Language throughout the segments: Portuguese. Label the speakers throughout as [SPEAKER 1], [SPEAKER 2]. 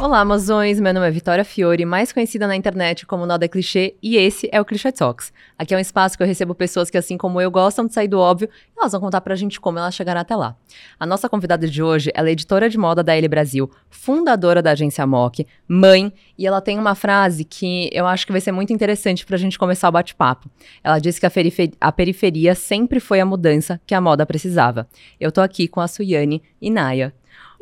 [SPEAKER 1] Olá, mozões! Meu nome é Vitória Fiore, mais conhecida na internet como Nada Clichê, e esse é o Clichê Talks. Aqui é um espaço que eu recebo pessoas que, assim como eu, gostam de sair do óbvio e elas vão contar pra gente como elas chegaram até lá. A nossa convidada de hoje, ela é editora de moda da L Brasil, fundadora da agência MOC, mãe, e ela tem uma frase que eu acho que vai ser muito interessante pra gente começar o bate-papo. Ela disse que a, a periferia sempre foi a mudança que a moda precisava. Eu tô aqui com a Suyane e Naya.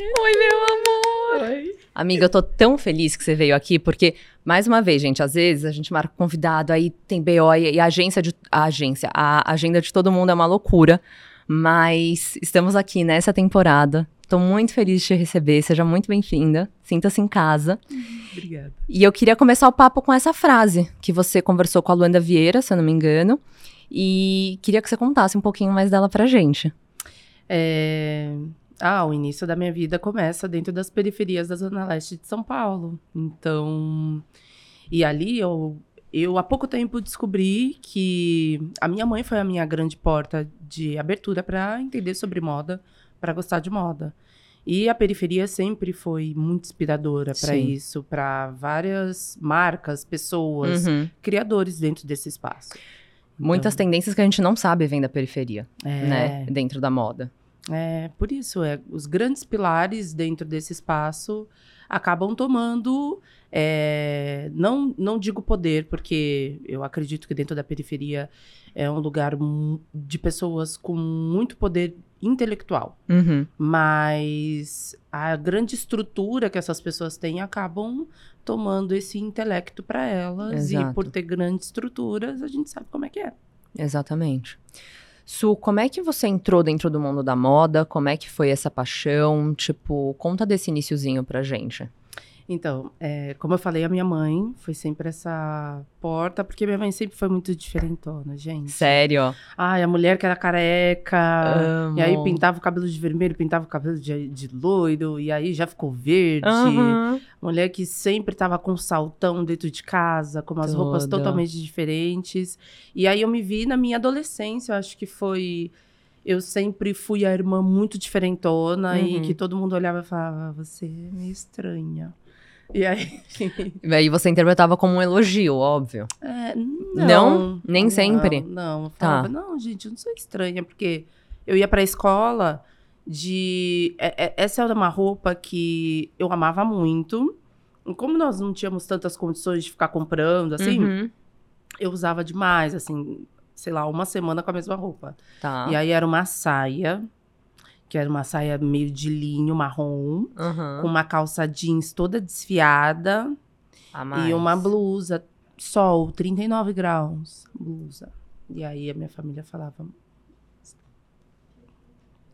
[SPEAKER 1] Oi, meu amor! Oi! Amiga, eu tô tão feliz que você veio aqui, porque, mais uma vez, gente, às vezes a gente marca convidado, aí tem BO e a agência, de, a agência, a agenda de todo mundo é uma loucura. Mas estamos aqui nessa temporada. Tô muito feliz de te receber. Seja muito bem-vinda. Sinta-se em casa.
[SPEAKER 2] Obrigada.
[SPEAKER 1] E eu queria começar o papo com essa frase que você conversou com a Luanda Vieira, se eu não me engano. E queria que você contasse um pouquinho mais dela pra gente.
[SPEAKER 2] É, ah, o início da minha vida começa dentro das periferias da Zona Leste de São Paulo. Então, e ali eu, eu há pouco tempo descobri que a minha mãe foi a minha grande porta de abertura para entender sobre moda, para gostar de moda. E a periferia sempre foi muito inspiradora para isso, para várias marcas, pessoas, uhum. criadores dentro desse espaço.
[SPEAKER 1] Muitas então, tendências que a gente não sabe vêm da periferia, é... né? Dentro da moda.
[SPEAKER 2] É, por isso, é, os grandes pilares dentro desse espaço acabam tomando, é, não, não digo poder, porque eu acredito que dentro da periferia é um lugar de pessoas com muito poder intelectual, uhum. mas a grande estrutura que essas pessoas têm acabam tomando esse intelecto para elas Exato. e por ter grandes estruturas a gente sabe como é que é.
[SPEAKER 1] Exatamente. Su, como é que você entrou dentro do mundo da moda? Como é que foi essa paixão? Tipo, conta desse iníciozinho pra gente.
[SPEAKER 2] Então, é, como eu falei, a minha mãe foi sempre essa porta, porque minha mãe sempre foi muito diferentona, gente.
[SPEAKER 1] Sério?
[SPEAKER 2] Ai, a mulher que era careca, Amo. e aí pintava o cabelo de vermelho, pintava o cabelo de, de loiro, e aí já ficou verde. Uhum. Mulher que sempre tava com saltão dentro de casa, com umas roupas totalmente diferentes. E aí eu me vi na minha adolescência, eu acho que foi eu sempre fui a irmã muito diferentona uhum. e que todo mundo olhava e falava: você é meio estranha. E aí.
[SPEAKER 1] e aí você interpretava como um elogio, óbvio.
[SPEAKER 2] É,
[SPEAKER 1] não, não. Nem
[SPEAKER 2] não,
[SPEAKER 1] sempre.
[SPEAKER 2] Não, eu falava, tá. não, gente, eu não sou estranha, porque eu ia pra escola de. É, é, essa era uma roupa que eu amava muito. E como nós não tínhamos tantas condições de ficar comprando, assim, uhum. eu usava demais, assim, sei lá, uma semana com a mesma roupa. Tá. E aí era uma saia que era uma saia meio de linho marrom, uhum. com uma calça jeans toda desfiada e uma blusa, sol, 39 graus, blusa. E aí a minha família falava,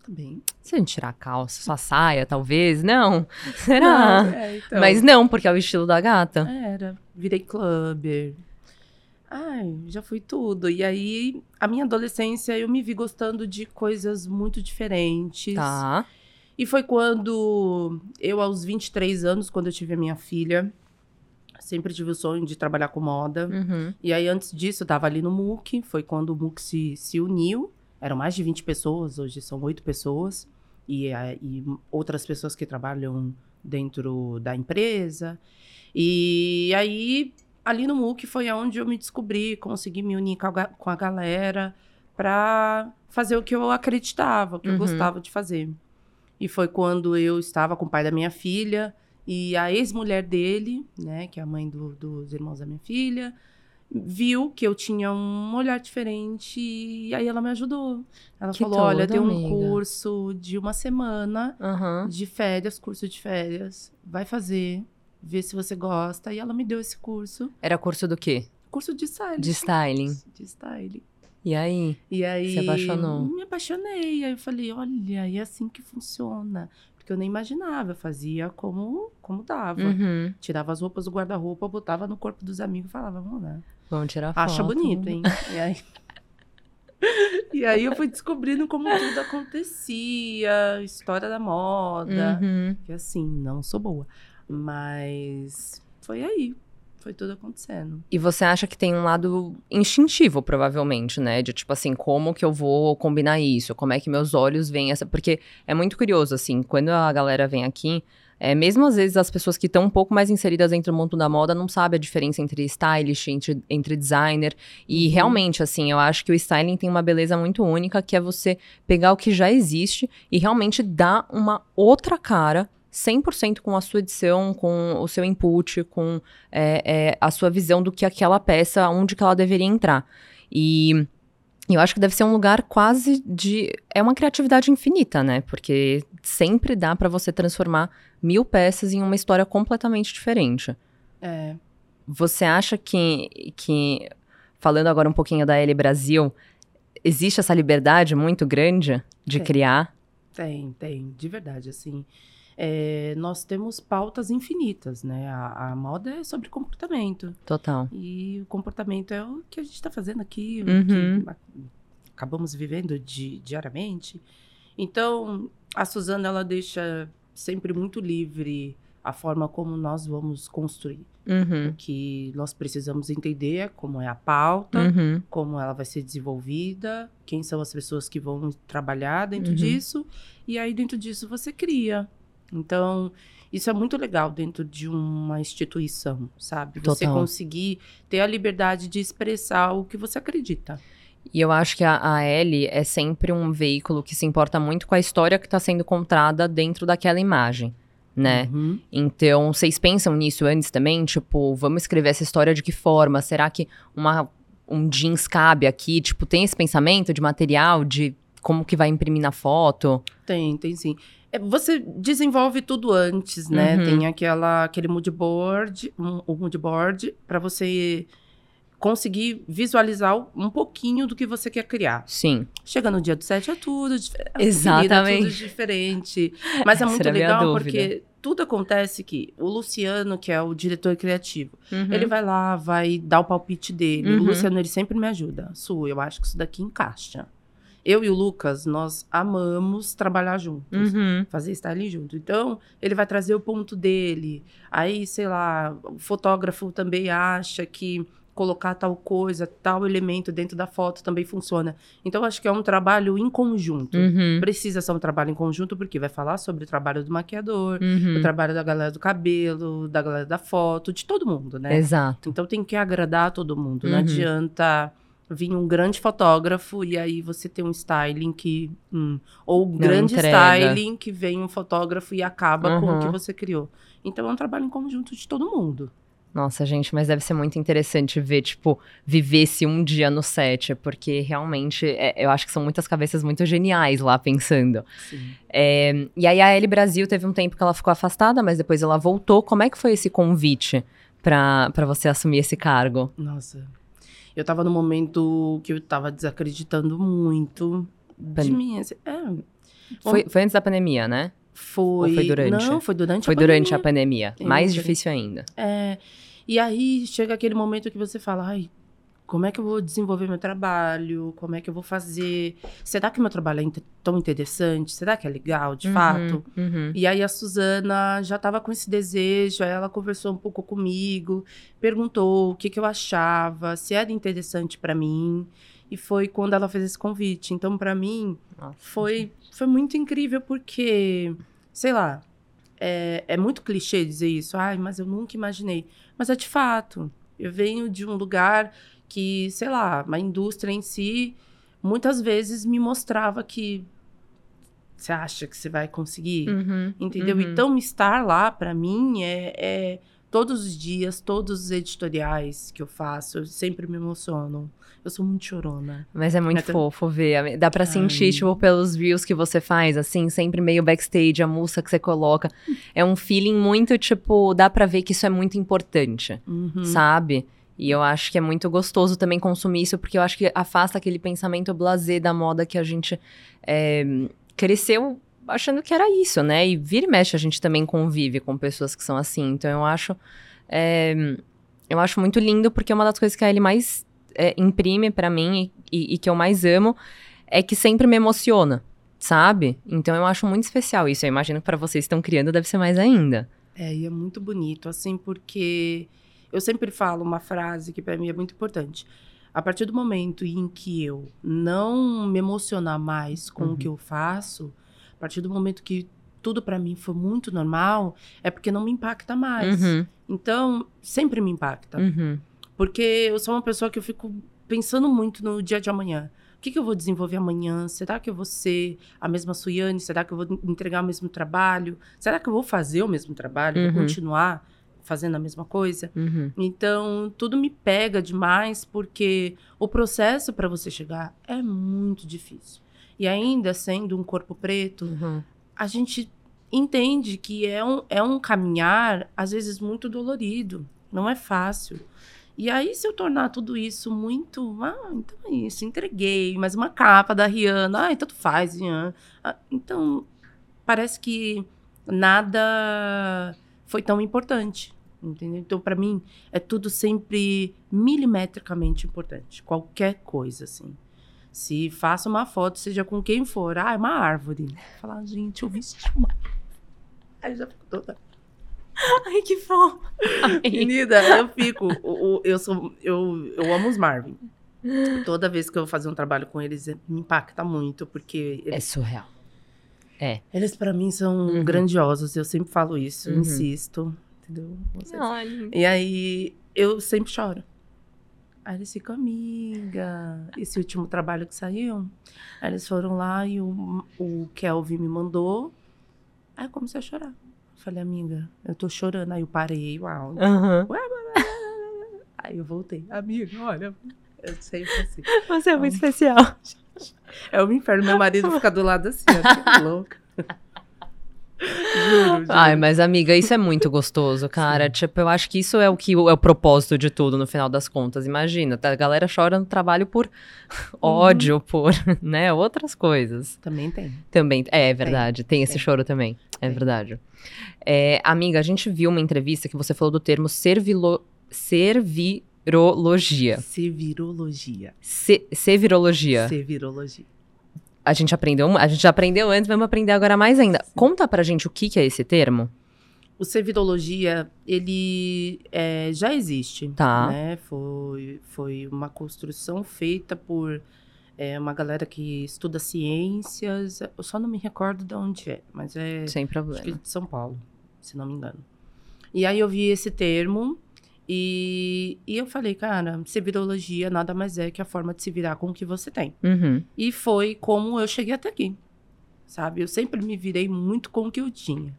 [SPEAKER 2] tá bem.
[SPEAKER 1] Se a gente tirar a calça, só a saia, talvez, não? Será? Não, é, então. Mas não, porque é o estilo da gata.
[SPEAKER 2] Era, virei clubber, Ai, já fui tudo. E aí, a minha adolescência, eu me vi gostando de coisas muito diferentes.
[SPEAKER 1] Tá.
[SPEAKER 2] E foi quando eu, aos 23 anos, quando eu tive a minha filha, sempre tive o sonho de trabalhar com moda. Uhum. E aí, antes disso, eu tava ali no MOOC. Foi quando o MOOC se, se uniu. Eram mais de 20 pessoas, hoje são oito pessoas. E, e outras pessoas que trabalham dentro da empresa. E aí ali no MOOC foi onde eu me descobri, consegui me unir com a, com a galera para fazer o que eu acreditava, o que uhum. eu gostava de fazer. E foi quando eu estava com o pai da minha filha e a ex-mulher dele, né, que é a mãe do, dos irmãos da minha filha, viu que eu tinha um olhar diferente e aí ela me ajudou. Ela que falou: Olha, tem um amiga. curso de uma semana uhum. de férias, curso de férias, vai fazer ver se você gosta. E ela me deu esse curso.
[SPEAKER 1] Era curso do quê?
[SPEAKER 2] Curso de styling.
[SPEAKER 1] De styling.
[SPEAKER 2] De styling.
[SPEAKER 1] E aí?
[SPEAKER 2] E aí.
[SPEAKER 1] Se apaixonou?
[SPEAKER 2] Me apaixonei. Aí eu falei, olha, é assim que funciona. Porque eu nem imaginava, eu fazia como, como dava. Uhum. Tirava as roupas do guarda-roupa, botava no corpo dos amigos e falava, vamos lá.
[SPEAKER 1] Vamos tirar foto.
[SPEAKER 2] Acha bonito, hein? e aí. e aí eu fui descobrindo como tudo acontecia, história da moda. Uhum. Que assim, não sou boa. Mas foi aí. Foi tudo acontecendo.
[SPEAKER 1] E você acha que tem um lado instintivo, provavelmente, né? De tipo assim, como que eu vou combinar isso? Como é que meus olhos veem essa. Porque é muito curioso, assim, quando a galera vem aqui. É, mesmo às vezes as pessoas que estão um pouco mais inseridas dentro do mundo da moda não sabem a diferença entre stylist, entre, entre designer. E uhum. realmente, assim, eu acho que o styling tem uma beleza muito única, que é você pegar o que já existe e realmente dar uma outra cara 100% com a sua edição, com o seu input, com é, é, a sua visão do que aquela peça, onde que ela deveria entrar. E eu acho que deve ser um lugar quase de. É uma criatividade infinita, né? Porque sempre dá para você transformar mil peças em uma história completamente diferente.
[SPEAKER 2] É.
[SPEAKER 1] Você acha que, que falando agora um pouquinho da L Brasil, existe essa liberdade muito grande de
[SPEAKER 2] tem.
[SPEAKER 1] criar?
[SPEAKER 2] Tem, tem, de verdade, assim é, nós temos pautas infinitas, né? A, a, moda é sobre comportamento.
[SPEAKER 1] Total.
[SPEAKER 2] E o comportamento é o que a gente está fazendo aqui,
[SPEAKER 1] uhum.
[SPEAKER 2] que acabamos vivendo di, diariamente. Então, a Suzana, ela deixa sempre muito livre a forma como nós vamos construir.
[SPEAKER 1] Uhum.
[SPEAKER 2] O que nós precisamos entender é como é a pauta,
[SPEAKER 1] uhum.
[SPEAKER 2] como ela vai ser desenvolvida, quem são as pessoas que vão trabalhar dentro uhum. disso, e aí dentro disso você cria. Então, isso é muito legal dentro de uma instituição, sabe? Você
[SPEAKER 1] Total.
[SPEAKER 2] conseguir ter a liberdade de expressar o que você acredita.
[SPEAKER 1] E eu acho que a, a Ellie é sempre um veículo que se importa muito com a história que está sendo contada dentro daquela imagem, né?
[SPEAKER 2] Uhum.
[SPEAKER 1] Então, vocês pensam nisso antes também? Tipo, vamos escrever essa história de que forma? Será que uma, um jeans cabe aqui? Tipo, tem esse pensamento de material, de como que vai imprimir na foto?
[SPEAKER 2] Tem, tem sim. É, você desenvolve tudo antes, né?
[SPEAKER 1] Uhum.
[SPEAKER 2] Tem aquela, aquele mood board, um, um mood board para você conseguir visualizar um pouquinho do que você quer criar.
[SPEAKER 1] Sim.
[SPEAKER 2] Chega no dia do set é tudo diferente.
[SPEAKER 1] Exatamente.
[SPEAKER 2] É tudo diferente. Mas é muito legal porque tudo acontece que o Luciano, que é o diretor criativo,
[SPEAKER 1] uhum.
[SPEAKER 2] ele vai lá, vai dar o palpite dele.
[SPEAKER 1] Uhum.
[SPEAKER 2] O Luciano, ele sempre me ajuda. Su, eu acho que isso daqui encaixa eu e o Lucas, nós amamos trabalhar juntos,
[SPEAKER 1] uhum.
[SPEAKER 2] fazer styling junto. Então, ele vai trazer o ponto dele. Aí, sei lá, o fotógrafo também acha que colocar tal coisa, tal elemento dentro da foto também funciona. Então, acho que é um trabalho em conjunto.
[SPEAKER 1] Uhum.
[SPEAKER 2] Precisa ser um trabalho em conjunto, porque vai falar sobre o trabalho do maquiador,
[SPEAKER 1] uhum.
[SPEAKER 2] o trabalho da galera do cabelo, da galera da foto, de todo mundo, né?
[SPEAKER 1] Exato.
[SPEAKER 2] Então, tem que agradar todo mundo. Não
[SPEAKER 1] Uhum.
[SPEAKER 2] adianta vir um grande fotógrafo e aí você tem um styling que. Hum, ou um grande
[SPEAKER 1] entrega.
[SPEAKER 2] styling que vem um fotógrafo e acaba com o que
[SPEAKER 1] Uhum.
[SPEAKER 2] você criou. Então é um trabalho em conjunto de todo mundo.
[SPEAKER 1] Nossa, gente, mas deve ser muito interessante ver, tipo, viver esse um dia no set, porque realmente é, eu acho que são muitas cabeças muito geniais lá pensando.
[SPEAKER 2] Sim.
[SPEAKER 1] É, e aí a L Brasil teve um tempo que ela ficou afastada, mas depois ela voltou. Como é que foi esse convite pra você assumir esse cargo?
[SPEAKER 2] Nossa. Eu tava no momento que eu tava desacreditando muito de
[SPEAKER 1] Pan-
[SPEAKER 2] mim. assim, é,
[SPEAKER 1] Foi, foi antes da pandemia, né?
[SPEAKER 2] foi.
[SPEAKER 1] Ou foi durante?
[SPEAKER 2] Não, foi durante
[SPEAKER 1] Foi
[SPEAKER 2] a
[SPEAKER 1] durante
[SPEAKER 2] pandemia.
[SPEAKER 1] a pandemia.
[SPEAKER 2] Tem
[SPEAKER 1] Mais difícil ainda.
[SPEAKER 2] É, e aí chega aquele momento que você fala, ai, como é que eu vou desenvolver meu trabalho? Como é que eu vou fazer? Será que meu trabalho é tão interessante? Será que é legal, de
[SPEAKER 1] Uhum,
[SPEAKER 2] fato?
[SPEAKER 1] uhum.
[SPEAKER 2] E aí a Suzana já estava com esse desejo, aí ela conversou um pouco comigo, perguntou o que, que eu achava, se era interessante para mim. E foi quando ela fez esse convite. Então, para mim,
[SPEAKER 1] Nossa,
[SPEAKER 2] foi, foi muito incrível porque, sei lá, é, é muito clichê dizer isso. Ai, mas eu nunca imaginei. Mas é de fato. Eu venho de um lugar que, sei lá, a indústria em si, muitas vezes me mostrava que você acha que você vai conseguir,
[SPEAKER 1] Uhum,
[SPEAKER 2] entendeu?
[SPEAKER 1] uhum.
[SPEAKER 2] Então, estar lá, para mim, é, é todos os dias, todos os editoriais que eu faço, eu sempre me emociono. Eu sou muito chorona.
[SPEAKER 1] Mas é muito
[SPEAKER 2] Até-
[SPEAKER 1] fofo ver. Dá pra sentir,
[SPEAKER 2] Ai.
[SPEAKER 1] tipo, pelos views que você faz, assim, sempre meio backstage, a música que você coloca. É um feeling muito, tipo, dá pra ver que isso é muito importante,
[SPEAKER 2] Uhum.
[SPEAKER 1] sabe? E eu acho que é muito gostoso também consumir isso, porque eu acho que afasta aquele pensamento blasé da moda que a gente é, cresceu achando que era isso, né? E vira e mexe a gente também convive com pessoas que são assim. Então eu acho. é, eu acho muito lindo, porque é uma das coisas que a Ellie mais é, imprime pra mim e, e- e que eu mais amo é que sempre me emociona, sabe? Então eu acho muito especial isso. Eu imagino que pra vocês que estão criando deve ser mais ainda.
[SPEAKER 2] É, e é muito bonito, assim, porque eu sempre falo uma frase que para mim é muito importante. A partir do momento em que eu não me emocionar mais com
[SPEAKER 1] Uhum.
[SPEAKER 2] o que eu faço, a partir do momento que tudo para mim foi muito normal, é porque não me impacta mais. Uhum. Então, sempre me impacta. Uhum. Porque eu sou uma pessoa que eu fico pensando muito no dia de amanhã. O que, que eu vou desenvolver amanhã? Será que eu vou ser a mesma Suiane? Será que eu vou entregar o mesmo trabalho? Será que eu vou fazer o mesmo trabalho? Uhum. Vou continuar fazendo a mesma coisa? Uhum. Então, tudo me pega demais porque o processo para você chegar é muito difícil. E ainda sendo um corpo preto, uhum. a gente entende que é um, é um caminhar, às vezes, muito dolorido. Não é fácil. E aí, se eu tornar tudo isso muito. Ah, então é isso, entreguei, mas uma capa da Rihanna. Ah, tanto faz, Rihanna. Ah, então, parece que nada foi tão importante. Entendeu? Então, para mim, é tudo sempre milimetricamente importante. Qualquer coisa, assim. Se faço uma foto, seja com quem for, ah, é uma árvore. Falar, gente, eu vesti uma. Aí já fico toda.
[SPEAKER 1] Ai, que fofo.
[SPEAKER 2] Menina, eu fico. Eu, eu, sou, eu, eu amo os Marvin. Toda vez que eu vou fazer um trabalho com eles, me impacta muito, porque.
[SPEAKER 1] Eles, é surreal. É.
[SPEAKER 2] Eles, para mim, são uhum. grandiosos. Eu sempre falo isso, uhum. insisto. Entendeu? E aí, eu sempre choro. Aí eles ficam, amiga, esse último trabalho que saiu, aí eles foram lá e o, o Kelvin me mandou. Aí eu comecei a chorar. Falei, amiga, eu tô chorando. Aí eu parei, uau. Uhum. Aí eu voltei. Amiga, olha, eu sempre assim.
[SPEAKER 1] Você é muito um... especial.
[SPEAKER 2] É o um inferno. Meu marido fica do lado assim, ó, que louca.
[SPEAKER 1] Juro, juro. Ai, mas amiga, isso é muito gostoso, cara. Sim. Tipo, eu acho que isso é o que é o propósito de tudo no final das contas. Imagina, a galera chora no trabalho por uhum. ódio, por, né, outras coisas.
[SPEAKER 2] Também tem.
[SPEAKER 1] Também, é, é verdade. Tem, tem esse tem. choro também. É tem. verdade. É, amiga, a gente viu uma entrevista que você falou do termo servilo, servirologia.
[SPEAKER 2] Servirologia.
[SPEAKER 1] Se, servirologia.
[SPEAKER 2] Servirologia
[SPEAKER 1] a gente aprendeu, a gente já aprendeu antes, vamos aprender agora mais ainda. Sim. Conta pra gente o que, que é esse termo.
[SPEAKER 2] O servidologia, ele é, já existe.
[SPEAKER 1] Tá.
[SPEAKER 2] Né? Foi, foi uma construção feita por é, uma galera que estuda ciências. Eu só não me recordo de onde é, mas é.
[SPEAKER 1] Sem problema.
[SPEAKER 2] Acho que de São Paulo, se não me engano. E aí eu vi esse termo e, e eu falei, cara, servidologia nada mais é que a forma de se virar com o que você tem. Uhum. E foi como eu cheguei até aqui, sabe? Eu sempre me virei muito com o que eu tinha.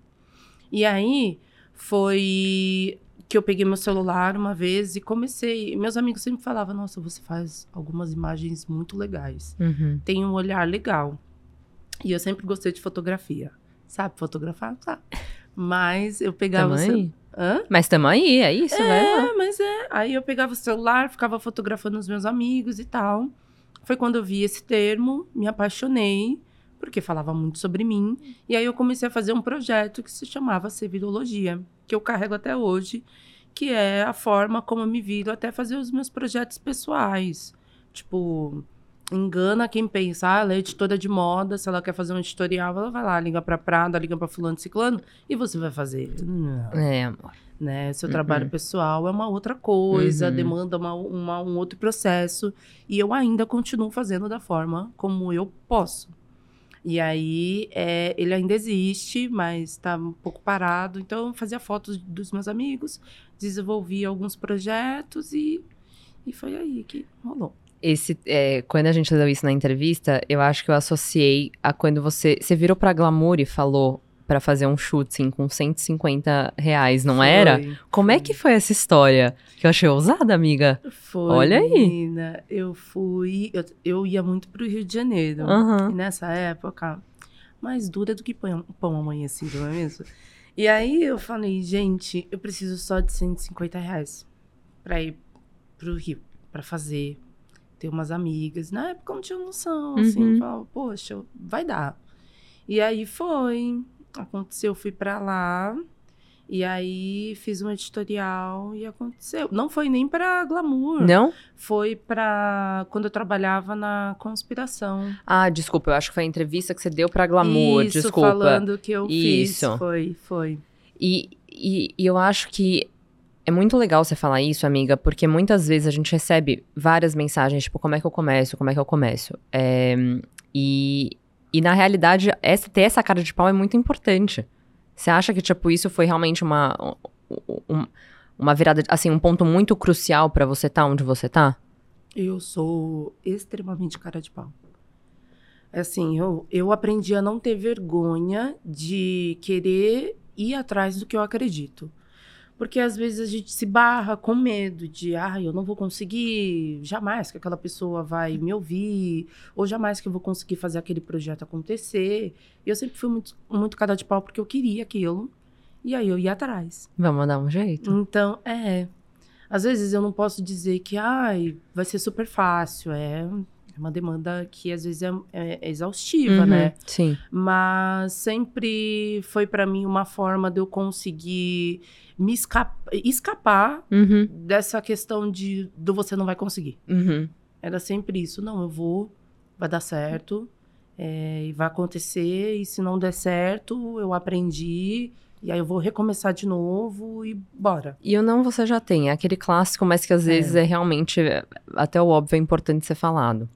[SPEAKER 2] E aí foi que eu peguei meu celular uma vez e comecei. Meus amigos sempre falavam: Nossa, você faz algumas imagens muito legais, uhum. tem um olhar legal. E eu sempre gostei de fotografia. Sabe fotografar? Sabe. Mas eu pegava.
[SPEAKER 1] Também? Hã? Mas tamo aí, é isso,
[SPEAKER 2] é, né? É, mas é. Aí eu pegava o celular, ficava fotografando os meus amigos e tal. Foi quando eu vi esse termo, me apaixonei, porque falava muito sobre mim. E aí eu comecei a fazer um projeto que se chamava Servidologia, que eu carrego até hoje, que é a forma como eu me viro até fazer os meus projetos pessoais. Tipo, engana quem pensa, ah, ela é editora de moda, se ela quer fazer um editorial, ela vai lá, liga pra Prada, liga pra fulano ciclano, e você vai fazer. Não.
[SPEAKER 1] É, amor.
[SPEAKER 2] Né? Seu uhum. trabalho pessoal é uma outra coisa, uhum. demanda uma, uma, um outro processo, e eu ainda continuo fazendo da forma como eu posso. E aí, é, ele ainda existe, mas está um pouco parado. Então, eu fazia fotos dos meus amigos, desenvolvi alguns projetos e, e foi aí que rolou
[SPEAKER 1] esse, é, quando a gente leu isso na entrevista, eu acho que eu associei a quando você. Você virou pra Glamour e falou para fazer um shooting com 150 reais, não foi, era? Como é foi. é que foi essa história? Que eu achei ousada, amiga.
[SPEAKER 2] Foi. Olha aí. Menina, eu fui. Eu, eu ia muito pro Rio de Janeiro. Uhum. E nessa época, mais dura do que pão, pão amanhecido, não é mesmo? E aí eu falei, gente, eu preciso só de 150 reais pra ir pro Rio, pra fazer ter umas amigas. Na época eu não tinha noção, assim, uhum. falava, poxa, vai dar. E aí foi, aconteceu, fui para lá. E aí fiz um editorial e aconteceu. Não foi nem para glamour.
[SPEAKER 1] Não?
[SPEAKER 2] Foi para quando eu trabalhava na conspiração.
[SPEAKER 1] Ah, desculpa, eu acho que foi a entrevista que você deu para glamour,
[SPEAKER 2] Isso,
[SPEAKER 1] desculpa.
[SPEAKER 2] falando que eu Isso. fiz. Foi, foi.
[SPEAKER 1] E, e, e eu acho que é muito legal você falar isso, amiga, porque muitas vezes a gente recebe várias mensagens, tipo, como é que eu começo, como é que eu começo? É, e, E na realidade, essa, ter essa cara de pau é muito importante. Você acha que, tipo, isso foi realmente uma, um, uma virada, assim, um ponto muito crucial para você estar tá onde você tá?
[SPEAKER 2] Eu sou extremamente cara de pau. Assim, eu, eu aprendi a não ter vergonha de querer ir atrás do que eu acredito. Porque às vezes a gente se barra com medo de, ah, eu não vou conseguir, jamais que aquela pessoa vai me ouvir, ou jamais que eu vou conseguir fazer aquele projeto acontecer. E eu sempre fui muito, muito cara de pau porque eu queria aquilo. E aí eu ia atrás.
[SPEAKER 1] Vamos dar um jeito.
[SPEAKER 2] Então, é. Às vezes eu não posso dizer que, ai, vai ser super fácil. É uma demanda que às vezes é, é exaustiva, uhum, né?
[SPEAKER 1] Sim.
[SPEAKER 2] Mas sempre foi para mim uma forma de eu conseguir me escapa, escapar
[SPEAKER 1] uhum.
[SPEAKER 2] dessa questão de do você não vai conseguir.
[SPEAKER 1] Uhum.
[SPEAKER 2] Era sempre isso. Não, eu vou, vai dar certo, é, e vai acontecer. E se não der certo, eu aprendi e aí eu vou recomeçar de novo e bora.
[SPEAKER 1] E o não você já tem, é aquele clássico, mas que às é. vezes é realmente, até o óbvio, é importante ser falado.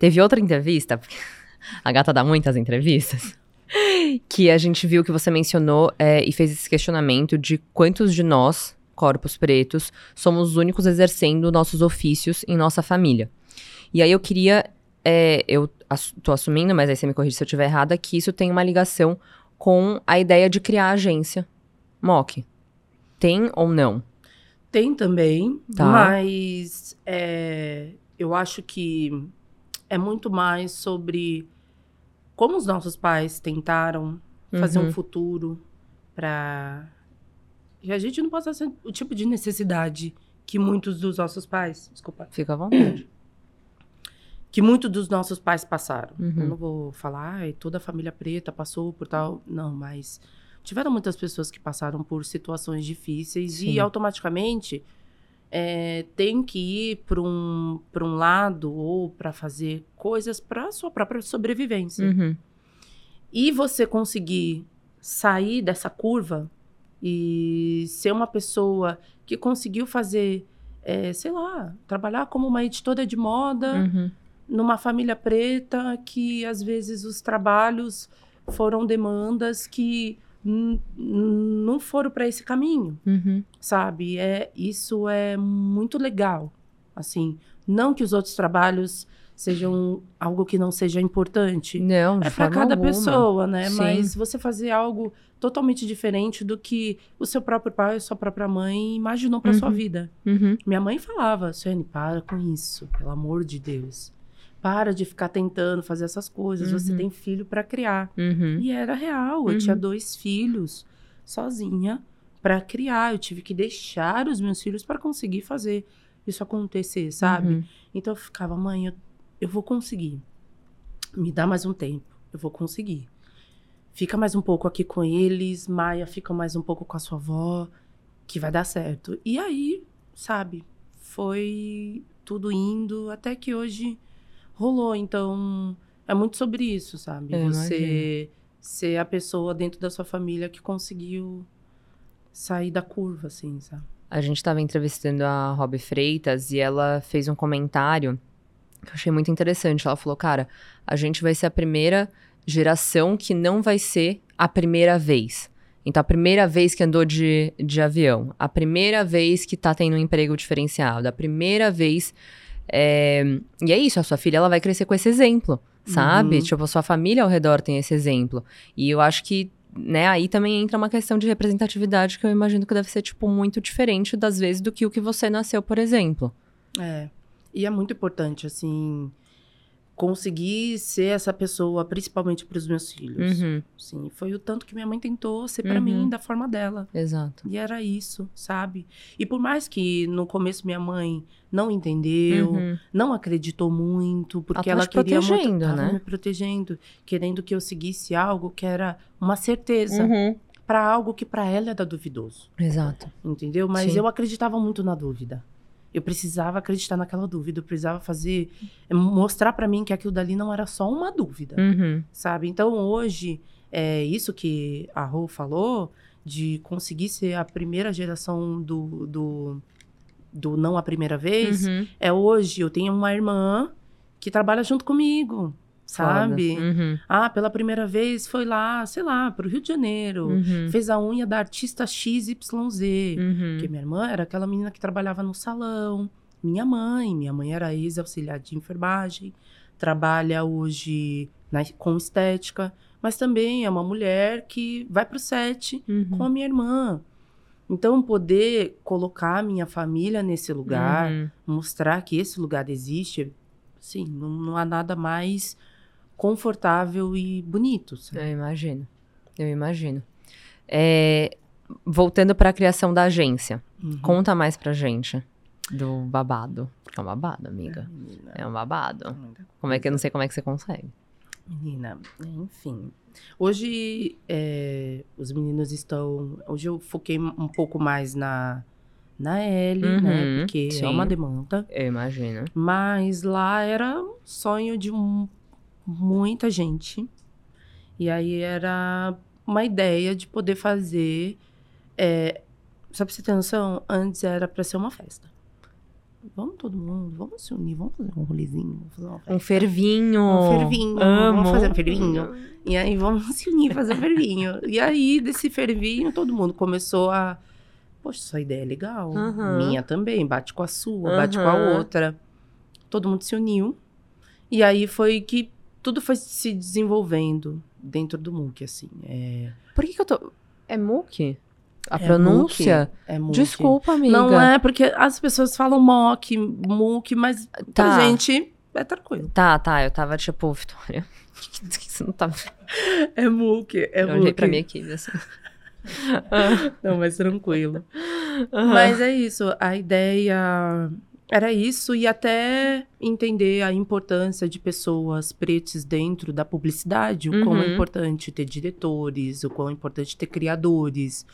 [SPEAKER 1] Teve outra entrevista, a gata dá muitas entrevistas, que a gente viu que você mencionou é, e fez esse questionamento de quantos de nós, corpos pretos, somos os únicos exercendo nossos ofícios em nossa família. E aí eu queria, é, eu tô assumindo, mas aí você me corrige se eu estiver errada, que isso tem uma ligação com a ideia de criar agência. Mock. Tem ou não?
[SPEAKER 2] Tem também, tá. mas é, eu acho que é muito mais sobre como os nossos pais tentaram fazer uhum. um futuro para e a gente não possa ser o tipo de necessidade que muitos dos nossos pais, desculpa,
[SPEAKER 1] fica à vontade,
[SPEAKER 2] que muitos dos nossos pais passaram.
[SPEAKER 1] Uhum.
[SPEAKER 2] Eu não vou falar, ai, toda a família preta passou por tal. Não, mas tiveram muitas pessoas que passaram por situações difíceis Sim. e automaticamente é, tem que ir para um, um lado ou para fazer coisas para sua própria sobrevivência.
[SPEAKER 1] Uhum.
[SPEAKER 2] E você conseguir sair dessa curva e ser uma pessoa que conseguiu fazer, é, sei lá, trabalhar como uma editora de moda.
[SPEAKER 1] Uhum
[SPEAKER 2] numa família preta que às vezes os trabalhos foram demandas que não foram para esse caminho,
[SPEAKER 1] uhum.
[SPEAKER 2] sabe? É isso é muito legal, assim, não que os outros trabalhos sejam algo que não seja importante.
[SPEAKER 1] Não,
[SPEAKER 2] é para cada alguma. pessoa, né? Sim. Mas você fazer algo totalmente diferente do que o seu próprio pai sua própria mãe imaginou para uhum. sua vida.
[SPEAKER 1] Uhum.
[SPEAKER 2] Minha mãe falava, Suene, para com isso, pelo amor de Deus. Para de ficar tentando fazer essas coisas. Uhum. Você tem filho para criar.
[SPEAKER 1] Uhum.
[SPEAKER 2] E era real. Eu tinha uhum. dois filhos sozinha para criar. Eu tive que deixar os meus filhos para conseguir fazer isso acontecer, sabe?
[SPEAKER 1] Uhum.
[SPEAKER 2] Então eu ficava, mãe, eu, eu vou conseguir. Me dá mais um tempo. Eu vou conseguir. Fica mais um pouco aqui com eles. Maia, fica mais um pouco com a sua avó. Que vai dar certo. E aí, sabe? Foi tudo indo até que hoje rolou. Então, é muito sobre isso, sabe?
[SPEAKER 1] É,
[SPEAKER 2] Você imagino. ser a pessoa dentro da sua família que conseguiu sair da curva, assim, sabe?
[SPEAKER 1] A gente estava entrevistando a Rob Freitas e ela fez um comentário que eu achei muito interessante. Ela falou, cara, a gente vai ser a primeira geração que não vai ser a primeira vez. Então, a primeira vez que andou de, de avião, a primeira vez que tá tendo um emprego diferenciado, a primeira vez é, e é isso, a sua filha ela vai crescer com esse exemplo, sabe? Uhum. Tipo, a sua família ao redor tem esse exemplo. E eu acho que, né, aí também entra uma questão de representatividade que eu imagino que deve ser, tipo, muito diferente das vezes do que o que você nasceu, por exemplo.
[SPEAKER 2] É. E é muito importante, assim, conseguir ser essa pessoa, principalmente para os meus filhos.
[SPEAKER 1] Uhum.
[SPEAKER 2] Sim, foi o tanto que minha mãe tentou ser para uhum. mim da forma dela.
[SPEAKER 1] Exato.
[SPEAKER 2] E era isso, sabe? E por mais que no começo minha mãe não entendeu, uhum. não acreditou muito, porque ela, ela queria muito
[SPEAKER 1] né?
[SPEAKER 2] me protegendo, querendo que eu seguisse algo que era uma certeza.
[SPEAKER 1] Uhum.
[SPEAKER 2] Para algo que para ela era duvidoso.
[SPEAKER 1] Exato.
[SPEAKER 2] Entendeu? Mas
[SPEAKER 1] Sim.
[SPEAKER 2] eu acreditava muito na dúvida. Eu precisava acreditar naquela dúvida, eu precisava fazer, mostrar para mim que aquilo dali não era só uma dúvida,
[SPEAKER 1] uhum.
[SPEAKER 2] sabe? Então hoje, é isso que a Rô falou, de conseguir ser a primeira geração do, do, do não a primeira vez,
[SPEAKER 1] uhum.
[SPEAKER 2] é hoje eu tenho uma irmã que trabalha junto comigo, sabe? Uhum. Ah, pela primeira vez foi lá, sei lá, pro Rio de Janeiro, uhum. fez a unha da artista XYZ. Uhum. Que minha irmã era aquela menina que trabalhava no salão. Minha mãe, minha mãe era ex-auxiliar de enfermagem, trabalha hoje na, com estética, mas também é uma mulher que vai pro set uhum. com a minha irmã. Então, poder colocar a minha família nesse lugar, uhum. mostrar que esse lugar existe, sim, não, não há nada mais confortável e bonito.
[SPEAKER 1] Sabe? Eu imagino. Eu imagino. É, voltando para a criação da agência, uhum. conta mais pra gente do babado. Porque é um babado, amiga. É, é um babado. Como é que eu não sei como é que você consegue?
[SPEAKER 2] Menina, enfim. Hoje, é, os meninos estão. Hoje eu foquei um pouco mais na, na L, né? uhum, né? Porque sim. é uma demanda.
[SPEAKER 1] Eu imagino.
[SPEAKER 2] Mas lá era um sonho de um, muita gente. E aí era uma ideia de poder fazer. É, só pra você ter noção, antes era para ser uma festa. Vamos todo mundo, vamos se unir, vamos fazer um rolezinho. Fazer
[SPEAKER 1] um fervinho.
[SPEAKER 2] Um fervinho. Amo. Vamos fazer um fervinho. E aí vamos se unir, fazer um fervinho. E aí, desse fervinho, todo mundo começou a. Poxa, sua ideia é legal. Uhum. Minha também. Bate com a sua, uhum. bate com a outra. Todo mundo se uniu. E aí foi que tudo foi se desenvolvendo dentro do MOOC, assim. É...
[SPEAKER 1] Por que, que eu tô. É MOOC? A é pronúncia?
[SPEAKER 2] é muque.
[SPEAKER 1] Desculpa, amiga.
[SPEAKER 2] Não é, porque as pessoas falam mock, muque, mas tá. pra gente é tranquilo.
[SPEAKER 1] Tá, tá. Eu tava tipo, Vitória. Você não tava.
[SPEAKER 2] É muque, é
[SPEAKER 1] eu
[SPEAKER 2] muque.
[SPEAKER 1] olhei pra minha equipe assim.
[SPEAKER 2] não, mas tranquilo. Uhum. Mas é isso. A ideia era isso, e até entender a importância de pessoas pretas dentro da publicidade, o uhum. quão é importante ter diretores, o quão é importante ter criadores,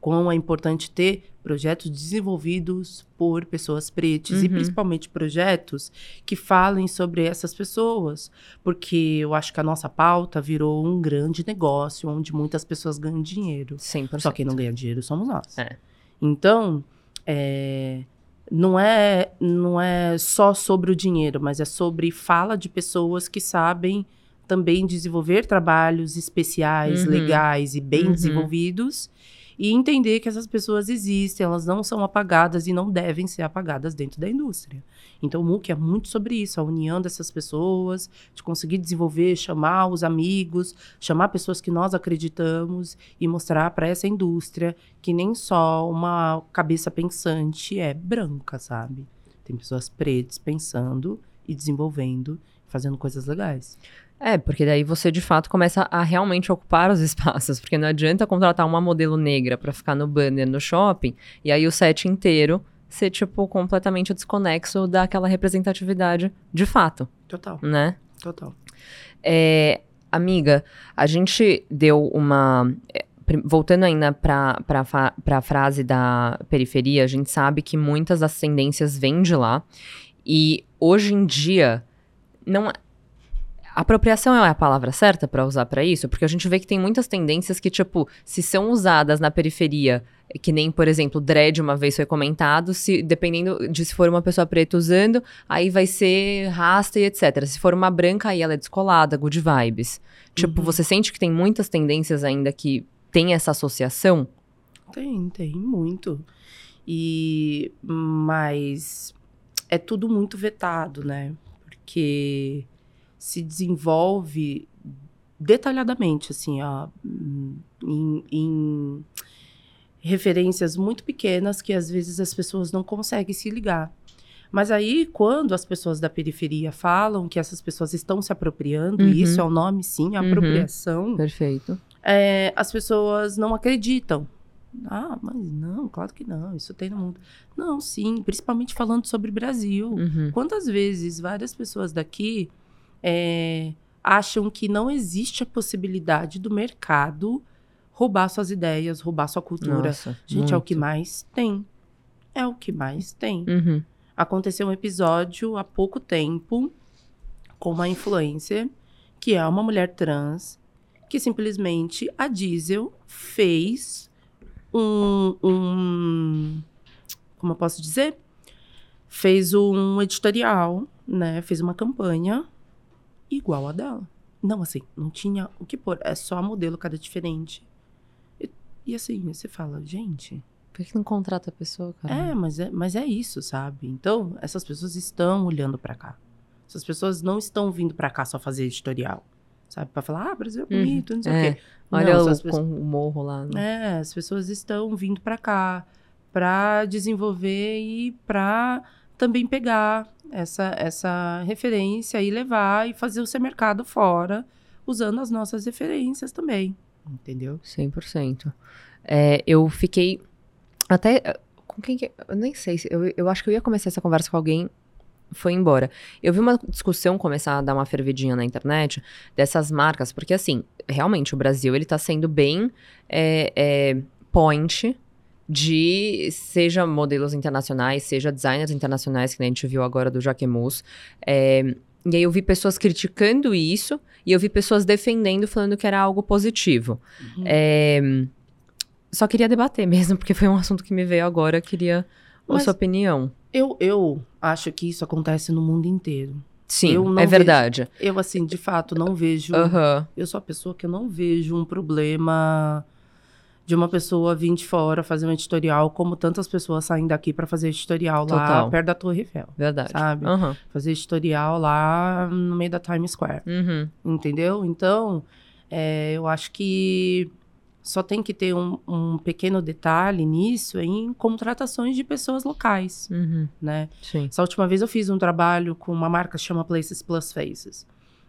[SPEAKER 2] quão é importante ter projetos desenvolvidos por pessoas pretas uhum. e principalmente projetos que falem sobre essas pessoas, porque eu acho que a nossa pauta virou um grande negócio onde muitas pessoas ganham dinheiro.
[SPEAKER 1] 100%.
[SPEAKER 2] Só quem não ganha dinheiro somos nós.
[SPEAKER 1] É.
[SPEAKER 2] Então, é, não é não é só sobre o dinheiro, mas é sobre fala de pessoas que sabem também desenvolver trabalhos especiais, uhum. legais e bem uhum. desenvolvidos e entender que essas pessoas existem, elas não são apagadas e não devem ser apagadas dentro da indústria. Então, o MOOC é muito sobre isso, a união dessas pessoas, de conseguir desenvolver, chamar os amigos, chamar pessoas que nós acreditamos e mostrar para essa indústria que nem só uma cabeça pensante é branca, sabe? Tem pessoas pretas pensando e desenvolvendo, fazendo coisas legais.
[SPEAKER 1] É, porque daí você de fato começa a realmente ocupar os espaços, porque não adianta contratar uma modelo negra para ficar no banner no shopping e aí o set inteiro ser tipo completamente desconexo daquela representatividade de fato.
[SPEAKER 2] Total.
[SPEAKER 1] Né?
[SPEAKER 2] Total.
[SPEAKER 1] É, amiga, a gente deu uma é, voltando ainda para a frase da periferia, a gente sabe que muitas das tendências vêm de lá. E hoje em dia, não, Apropriação é a palavra certa para usar para isso? Porque a gente vê que tem muitas tendências que, tipo, se são usadas na periferia, que nem, por exemplo, dread uma vez foi comentado, se dependendo de se for uma pessoa preta usando, aí vai ser rasta e etc. Se for uma branca, aí ela é descolada, good vibes. Tipo, uhum. você sente que tem muitas tendências ainda que tem essa associação?
[SPEAKER 2] Tem, tem, muito. E mas é tudo muito vetado, né? Porque se desenvolve detalhadamente, assim, ó, em, em referências muito pequenas que às vezes as pessoas não conseguem se ligar. Mas aí, quando as pessoas da periferia falam que essas pessoas estão se apropriando, uhum. e isso é o nome, sim, uhum. apropriação.
[SPEAKER 1] Uhum. Perfeito.
[SPEAKER 2] É, as pessoas não acreditam. Ah, mas não, claro que não, isso tem no mundo. Não, sim, principalmente falando sobre Brasil. Uhum. Quantas vezes várias pessoas daqui é, acham que não existe a possibilidade do mercado roubar suas ideias, roubar sua cultura. Nossa, Gente, muito. é o que mais tem. É o que mais tem.
[SPEAKER 1] Uhum.
[SPEAKER 2] Aconteceu um episódio há pouco tempo com uma influencer que é uma mulher trans que simplesmente a Diesel fez um, um como eu posso dizer? Fez um editorial, né? Fez uma campanha igual a dela. Não, assim, não tinha o que pôr. É só a modelo, cada diferente. E, e assim, você fala, gente.
[SPEAKER 1] Por que não contrata a pessoa, cara?
[SPEAKER 2] É, mas é, mas é isso, sabe? Então, essas pessoas estão olhando para cá. Essas pessoas não estão vindo para cá só fazer editorial. Sabe? Pra falar, ah, Brasil é uhum. bonito, uhum. não sei é. o quê.
[SPEAKER 1] Olha
[SPEAKER 2] não,
[SPEAKER 1] o, pessoas... com o morro lá.
[SPEAKER 2] Né? É, as pessoas estão vindo para cá para desenvolver e para também pegar essa, essa referência e levar e fazer o seu mercado fora, usando as nossas referências também. Entendeu?
[SPEAKER 1] 100%. É, eu fiquei até. Com quem que. Eu nem sei. Eu, eu acho que eu ia começar essa conversa com alguém. Foi embora. Eu vi uma discussão começar a dar uma fervidinha na internet dessas marcas, porque assim, realmente o Brasil ele tá sendo bem é, é, point de seja modelos internacionais, seja designers internacionais, que a gente viu agora do Jaquemus. É, e aí eu vi pessoas criticando isso e eu vi pessoas defendendo, falando que era algo positivo. Uhum. É, só queria debater mesmo, porque foi um assunto que me veio agora, queria Mas a sua opinião.
[SPEAKER 2] Eu, eu acho que isso acontece no mundo inteiro.
[SPEAKER 1] Sim, é verdade.
[SPEAKER 2] Vejo, eu, assim, de fato, não vejo. Uhum. Eu sou a pessoa que eu não vejo um problema de uma pessoa vir de fora fazer um editorial, como tantas pessoas saem daqui para fazer editorial Total. lá perto da Torre Eiffel.
[SPEAKER 1] Verdade.
[SPEAKER 2] Sabe? Uhum. Fazer editorial lá no meio da Times Square. Uhum. Entendeu? Então, é, eu acho que só tem que ter um, um, pequeno detalhe nisso em contratações de pessoas locais, uhum. né?
[SPEAKER 1] Sim.
[SPEAKER 2] Essa última vez eu fiz um trabalho com uma marca que chama Places Plus Faces.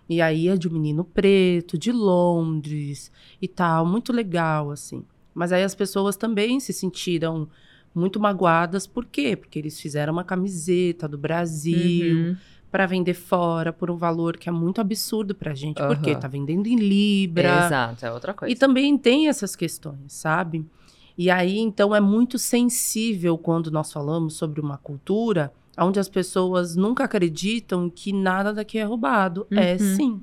[SPEAKER 2] E aí é de um menino preto, de Londres e tal, muito legal, assim. Mas aí as pessoas também se sentiram muito magoadas. Por quê? Porque eles fizeram uma camiseta do Brasil uhum. para vender fora por um valor que é muito absurdo pra gente. Uhum. Porque tá vendendo em Libra.
[SPEAKER 1] Exato, é outra coisa.
[SPEAKER 2] E também tem essas questões, sabe? E aí, então, é muito sensível quando nós falamos sobre uma cultura onde as pessoas nunca acreditam que nada daqui é roubado. É uhum. É sim.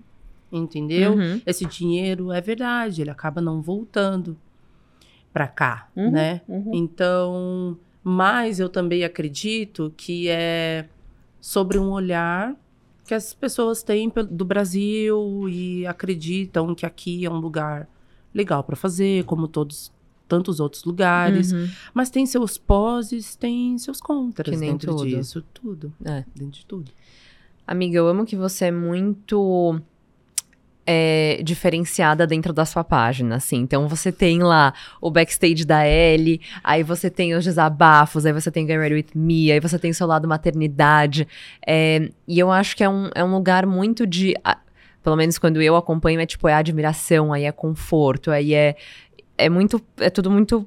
[SPEAKER 2] Entendeu? Uhum. Esse dinheiro é verdade, ele acaba não voltando para cá, uhum, né? Uhum. Então, mas eu também acredito que é sobre um olhar que as pessoas têm do Brasil e acreditam que aqui é um lugar legal para fazer, como todos tantos outros lugares, uhum. mas tem seus pós tem seus contras dentro tudo. disso, tudo,
[SPEAKER 1] é.
[SPEAKER 2] dentro de tudo.
[SPEAKER 1] Amiga, eu amo que você é muito é, diferenciada dentro da sua página, assim. Então você tem lá o backstage da Ellie, aí você tem os desabafos, aí você tem Get Ready With Me, aí você tem o seu lado maternidade. É, e eu acho que é um, é um lugar muito de. A, pelo menos quando eu acompanho, é tipo, é admiração, aí é conforto, aí é. É muito. É tudo muito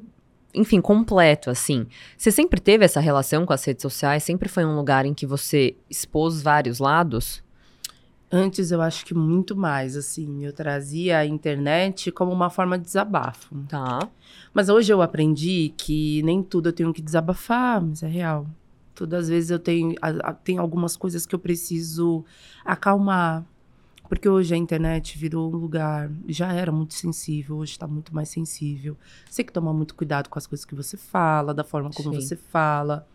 [SPEAKER 1] enfim, completo, assim. Você sempre teve essa relação com as redes sociais? Sempre foi um lugar em que você expôs vários lados?
[SPEAKER 2] Antes eu acho que muito mais, assim, eu trazia a internet como uma forma de desabafo.
[SPEAKER 1] Tá.
[SPEAKER 2] Mas hoje eu aprendi que nem tudo eu tenho que desabafar, mas é real. Todas as vezes eu tenho, tem algumas coisas que eu preciso acalmar. Porque hoje a internet virou um lugar, já era muito sensível, hoje está muito mais sensível. Você tem que tomar muito cuidado com as coisas que você fala, da forma como Sim. você fala.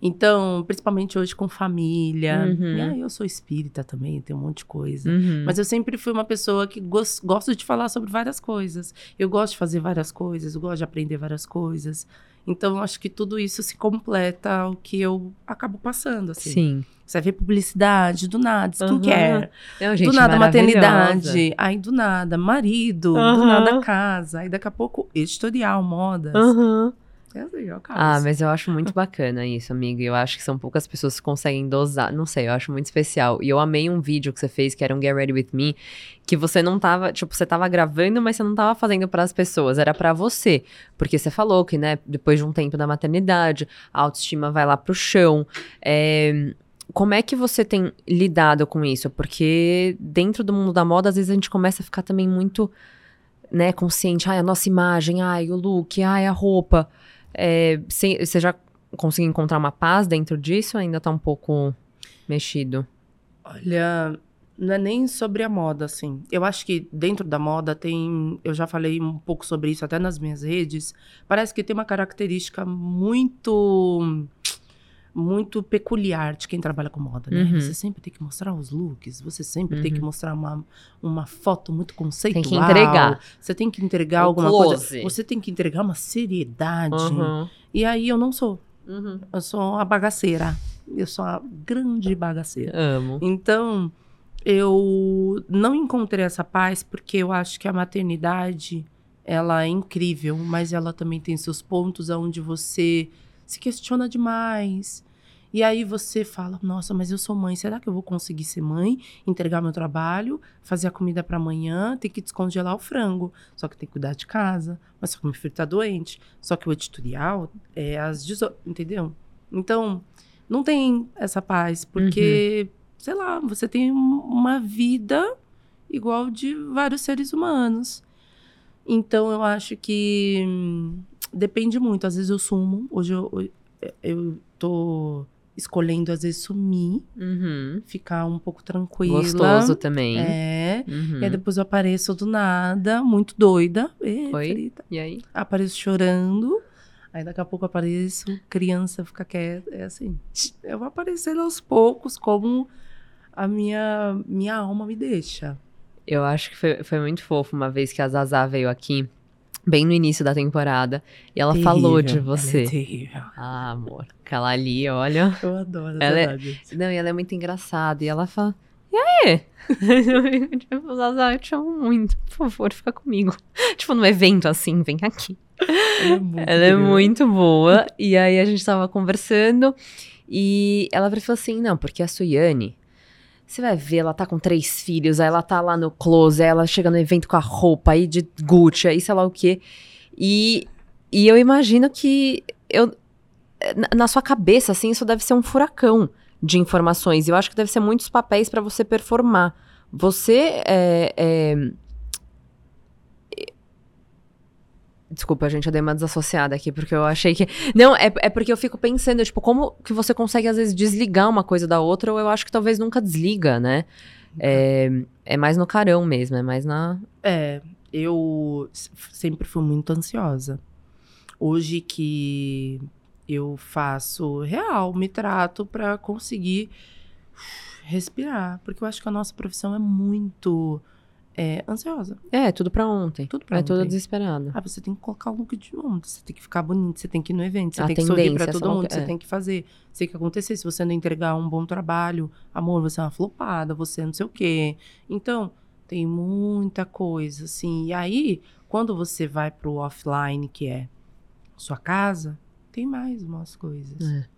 [SPEAKER 2] Então, principalmente hoje com família. Uhum. E aí eu sou espírita também, tem um monte de coisa. Uhum. Mas eu sempre fui uma pessoa que gos gosto de falar sobre várias coisas. Eu gosto de fazer várias coisas, eu gosto de aprender várias coisas. Então, acho que tudo isso se completa ao que eu acabo passando, assim.
[SPEAKER 1] Sim.
[SPEAKER 2] Você vê publicidade, do nada, skincare. Uhum. do nada, maternidade. Aí, do nada, marido. Uhum. Do nada, casa. Aí, daqui a pouco, editorial, modas.
[SPEAKER 1] Uhum. Ah, mas eu acho muito bacana isso, amiga. Eu acho que são poucas pessoas que conseguem dosar. Não sei, eu acho muito especial. E eu amei um vídeo que você fez, que era um Get Ready With Me, que você não tava, tipo, você tava gravando, mas você não tava fazendo para as pessoas, era para você. Porque você falou que, né, depois de um tempo da maternidade, a autoestima vai lá pro chão. É como é que você tem lidado com isso? Porque dentro do mundo da moda, às vezes a gente começa a ficar também muito, né, consciente. Ai, a nossa imagem, ai, o look, ai, a roupa. É, você já conseguiu encontrar uma paz dentro disso ou ainda tá um pouco mexido?
[SPEAKER 2] Olha, não é nem sobre a moda, assim. Eu acho que dentro da moda tem. Eu já falei um pouco sobre isso até nas minhas redes. Parece que tem uma característica muito. Muito peculiar de quem trabalha com moda, né? Uhum. Você sempre tem que mostrar os looks, você sempre uhum. tem que uhum. mostrar uma, uma foto muito conceitual.
[SPEAKER 1] Tem que entregar.
[SPEAKER 2] Você tem que entregar o alguma close. coisa. Você tem que entregar uma seriedade. Uhum. E aí eu não sou. Uhum. Eu sou a bagaceira. Eu sou a grande bagaceira.
[SPEAKER 1] Amo.
[SPEAKER 2] Então, eu não encontrei essa paz porque eu acho que a maternidade ela é incrível, mas ela também tem seus pontos onde você se questiona demais. E aí você fala: "Nossa, mas eu sou mãe, será que eu vou conseguir ser mãe, entregar meu trabalho, fazer a comida para amanhã, ter que descongelar o frango, só que tem que cuidar de casa, mas só que meu filho tá doente, só que o editorial é às 18, entendeu? Então, não tem essa paz, porque uhum. sei lá, você tem uma vida igual de vários seres humanos. Então eu acho que depende muito. Às vezes eu sumo. Hoje eu, eu tô escolhendo, às vezes, sumir,
[SPEAKER 1] uhum.
[SPEAKER 2] ficar um pouco tranquila.
[SPEAKER 1] Gostoso também.
[SPEAKER 2] É. Uhum. E aí depois eu apareço do nada, muito doida. E,
[SPEAKER 1] Oi? E aí?
[SPEAKER 2] Apareço chorando. Aí daqui a pouco apareço, criança fica quieta. É assim. Eu vou aparecendo aos poucos, como a minha, minha alma me deixa.
[SPEAKER 1] Eu acho que foi, foi muito fofo uma vez que a Zazá veio aqui, bem no início da temporada, e ela terrível, falou de você.
[SPEAKER 2] Ela é terrível.
[SPEAKER 1] Ah, amor. Aquela ali, olha.
[SPEAKER 2] Eu adoro,
[SPEAKER 1] ela é, Não, e ela é muito engraçada. E ela fala. E aí? tipo, Zazá, eu te amo muito. Por favor, fica comigo. tipo, num evento assim, vem aqui. Ela é muito, ela é muito boa. E aí a gente tava conversando. E ela falou assim: não, porque a Suiane, você vai ver, ela tá com três filhos, aí ela tá lá no close, aí ela chega no evento com a roupa aí de Gucci, aí sei lá o quê. E, e eu imagino que eu, na sua cabeça, assim, isso deve ser um furacão de informações. Eu acho que deve ser muitos papéis para você performar. Você é, é, Desculpa, gente, eu dei uma desassociada aqui, porque eu achei que. Não, é, é porque eu fico pensando, tipo, como que você consegue, às vezes, desligar uma coisa da outra, ou eu acho que talvez nunca desliga, né? É, é mais no carão mesmo, é mais na.
[SPEAKER 2] É, eu sempre fui muito ansiosa. Hoje que eu faço real, me trato para conseguir respirar, porque eu acho que a nossa profissão é muito é ansiosa.
[SPEAKER 1] É, tudo pra ontem.
[SPEAKER 2] Tudo pra
[SPEAKER 1] é
[SPEAKER 2] ontem.
[SPEAKER 1] tudo desesperado.
[SPEAKER 2] Ah, você tem que colocar o look de ontem, você tem que ficar bonito, você tem que ir no evento, você a tem que sorrir pra todo mundo, você é. tem que fazer. Sei que acontecer, se você não entregar um bom trabalho, amor, você é uma flopada, você não sei o quê. Então, tem muita coisa, assim. E aí, quando você vai pro offline, que é sua casa, tem mais umas coisas. É.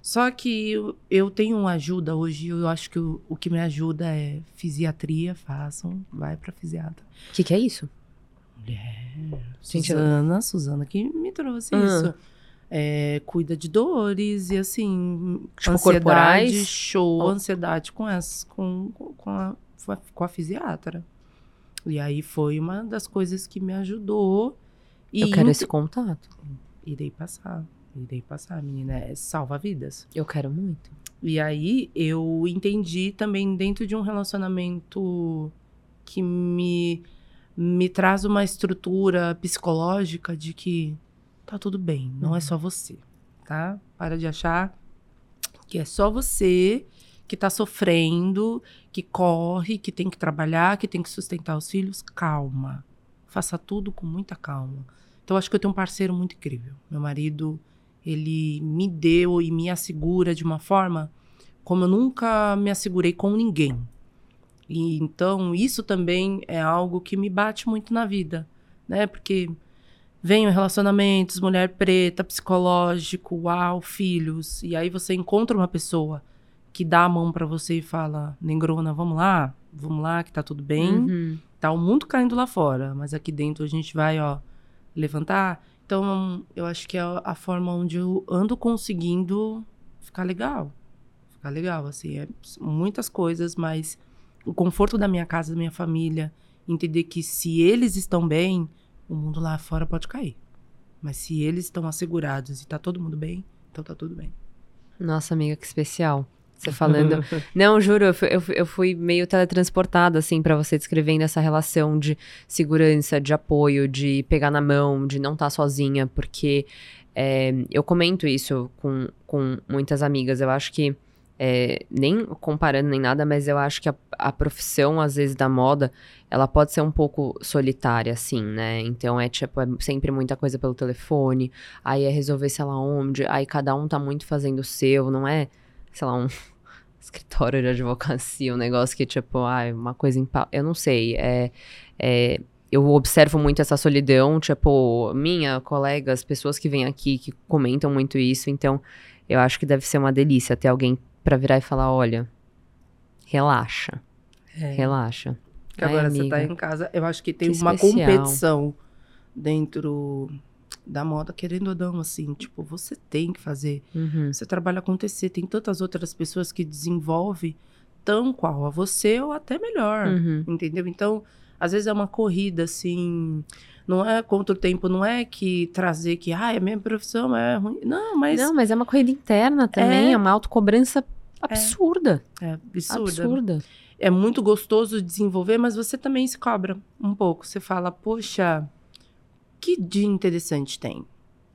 [SPEAKER 2] Só que eu, eu tenho uma ajuda hoje, eu acho que o, o que me ajuda é fisiatria, façam, vai pra fisiatra.
[SPEAKER 1] O que, que é isso?
[SPEAKER 2] Mulher. Suzana. Suzana que me trouxe uhum. isso. É, cuida de dores e assim, tipo, ansiedade, corporais? show, oh. ansiedade com, essa, com, com, a, com a fisiatra. E aí foi uma das coisas que me ajudou.
[SPEAKER 1] eu quero esse contato.
[SPEAKER 2] Irei passar. Irei passar, menina. É salva vidas.
[SPEAKER 1] Eu quero muito.
[SPEAKER 2] E aí eu entendi também dentro de um relacionamento que me, me traz uma estrutura psicológica de que tá tudo bem, não é uhum. é só você, tá? Para de achar que é só você que tá sofrendo, que corre, que tem que trabalhar, que tem que sustentar os filhos. Calma. Faça tudo com muita calma. Então, acho que eu tenho um parceiro muito incrível. Meu marido ele me deu e me assegura de uma forma como eu nunca me assegurei com ninguém. E então isso também é algo que me bate muito na vida, né? Porque vem relacionamentos, mulher preta, psicológico, uau, filhos, e aí você encontra uma pessoa que dá a mão para você e fala: "Negrona, vamos lá, vamos lá, que tá tudo bem. Uhum. Tá o mundo caindo lá fora, mas aqui dentro a gente vai, ó, levantar". Então, eu acho que é a forma onde eu ando conseguindo ficar legal. Ficar legal, assim. É muitas coisas, mas o conforto da minha casa, da minha família, entender que se eles estão bem, o mundo lá fora pode cair. Mas se eles estão assegurados e tá todo mundo bem, então tá tudo bem.
[SPEAKER 1] Nossa, amiga, que especial. Você falando. não, juro, eu fui, eu, eu fui meio teletransportada, assim, para você descrevendo essa relação de segurança, de apoio, de pegar na mão, de não estar tá sozinha, porque É, eu comento isso com, com muitas amigas. Eu acho que, é, nem comparando nem nada, mas eu acho que a, a, profissão, às vezes, da moda, ela pode ser um pouco solitária, assim, né? Então é tipo, é sempre muita coisa pelo telefone, aí é resolver sei lá onde, aí cada um tá muito fazendo o seu, não é, sei lá, um escritório de advocacia, um negócio que, tipo, ah, uma coisa em Eu não sei. É, é, eu observo muito essa solidão, tipo, minha, colegas, pessoas que vêm aqui, que comentam muito isso. Então, eu acho que deve ser uma delícia ter alguém para virar e falar: olha, relaxa. É. Relaxa.
[SPEAKER 2] Que agora Ai, você tá em casa. Eu acho que tem que uma especial. competição dentro da moda, querendo ou não, assim, tipo, você tem que fazer uhum. seu trabalho acontecer. Tem tantas outras pessoas que desenvolvem tão qual a você ou até melhor, uhum. entendeu? Então, às vezes é uma corrida, assim, não é contra o tempo, não é que trazer que, ah, a minha profissão é ruim. Não, mas...
[SPEAKER 1] Não, mas é uma corrida interna também, é, é uma autocobrança absurda.
[SPEAKER 2] É, é absurda. Absurda. É muito gostoso desenvolver, mas você também se cobra um pouco. Você fala, poxa, que dia interessante tem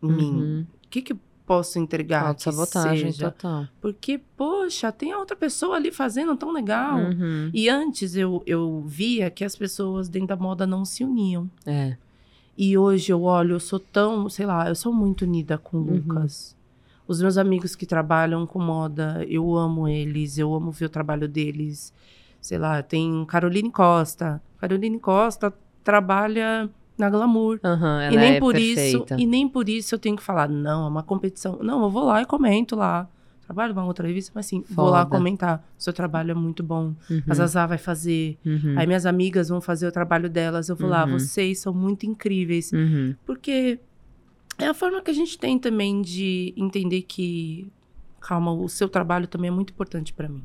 [SPEAKER 2] em uhum. mim? O que, que posso entregar?
[SPEAKER 1] Auto-sabotagem total.
[SPEAKER 2] Porque, poxa, tem a outra pessoa ali fazendo tão legal. Uhum. E antes eu, eu via que as pessoas dentro da moda não se uniam.
[SPEAKER 1] É.
[SPEAKER 2] E hoje eu olho, eu sou tão, sei lá, eu sou muito unida com o uhum. Lucas. Os meus amigos que trabalham com moda, eu amo eles, eu amo ver o trabalho deles. Sei lá, tem Caroline Costa. Caroline Costa trabalha na glamour.
[SPEAKER 1] Uhum,
[SPEAKER 2] e nem
[SPEAKER 1] é
[SPEAKER 2] por
[SPEAKER 1] perfeita.
[SPEAKER 2] isso, e nem por isso eu tenho que falar, não, é uma competição. Não, eu vou lá e comento lá. Trabalho uma outra revista, mas sim, Foda. vou lá comentar. Seu trabalho é muito bom. Uhum. A Zazá vai fazer. Uhum. Aí minhas amigas vão fazer o trabalho delas. Eu vou lá, uhum. vocês são muito incríveis.
[SPEAKER 1] Uhum.
[SPEAKER 2] Porque é a forma que a gente tem também de entender que, calma, o seu trabalho também é muito importante para mim.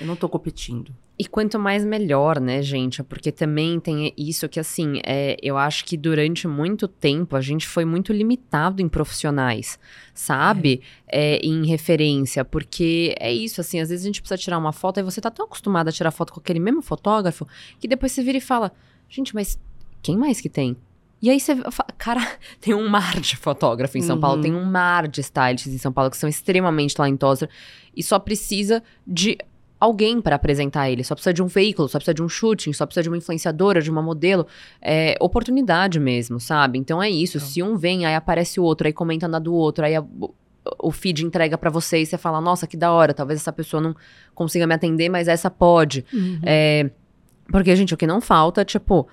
[SPEAKER 2] Eu não tô competindo.
[SPEAKER 1] E quanto mais melhor, né, gente? Porque também tem isso que, assim, é, eu acho que durante muito tempo a gente foi muito limitado em profissionais, sabe? É. É, em referência, porque é isso, assim, às vezes a gente precisa tirar uma foto e você tá tão acostumado a tirar foto com aquele mesmo fotógrafo que depois você vira e fala, gente, mas quem mais que tem? E aí você fala, cara, tem um mar de fotógrafo em São uhum. Paulo, tem um mar de stylists em São Paulo que são extremamente talentosos e só precisa de alguém para apresentar ele. Só precisa de um veículo, só precisa de um shooting, só precisa de uma influenciadora, de uma modelo. É oportunidade mesmo, sabe? Então é isso. Então. Se um vem, aí aparece o outro, aí comenta na do outro, aí a, o feed entrega para você e você fala, nossa, que da hora, talvez essa pessoa não consiga me atender, mas essa pode. Uhum. É, porque, gente, o que não falta, tipo,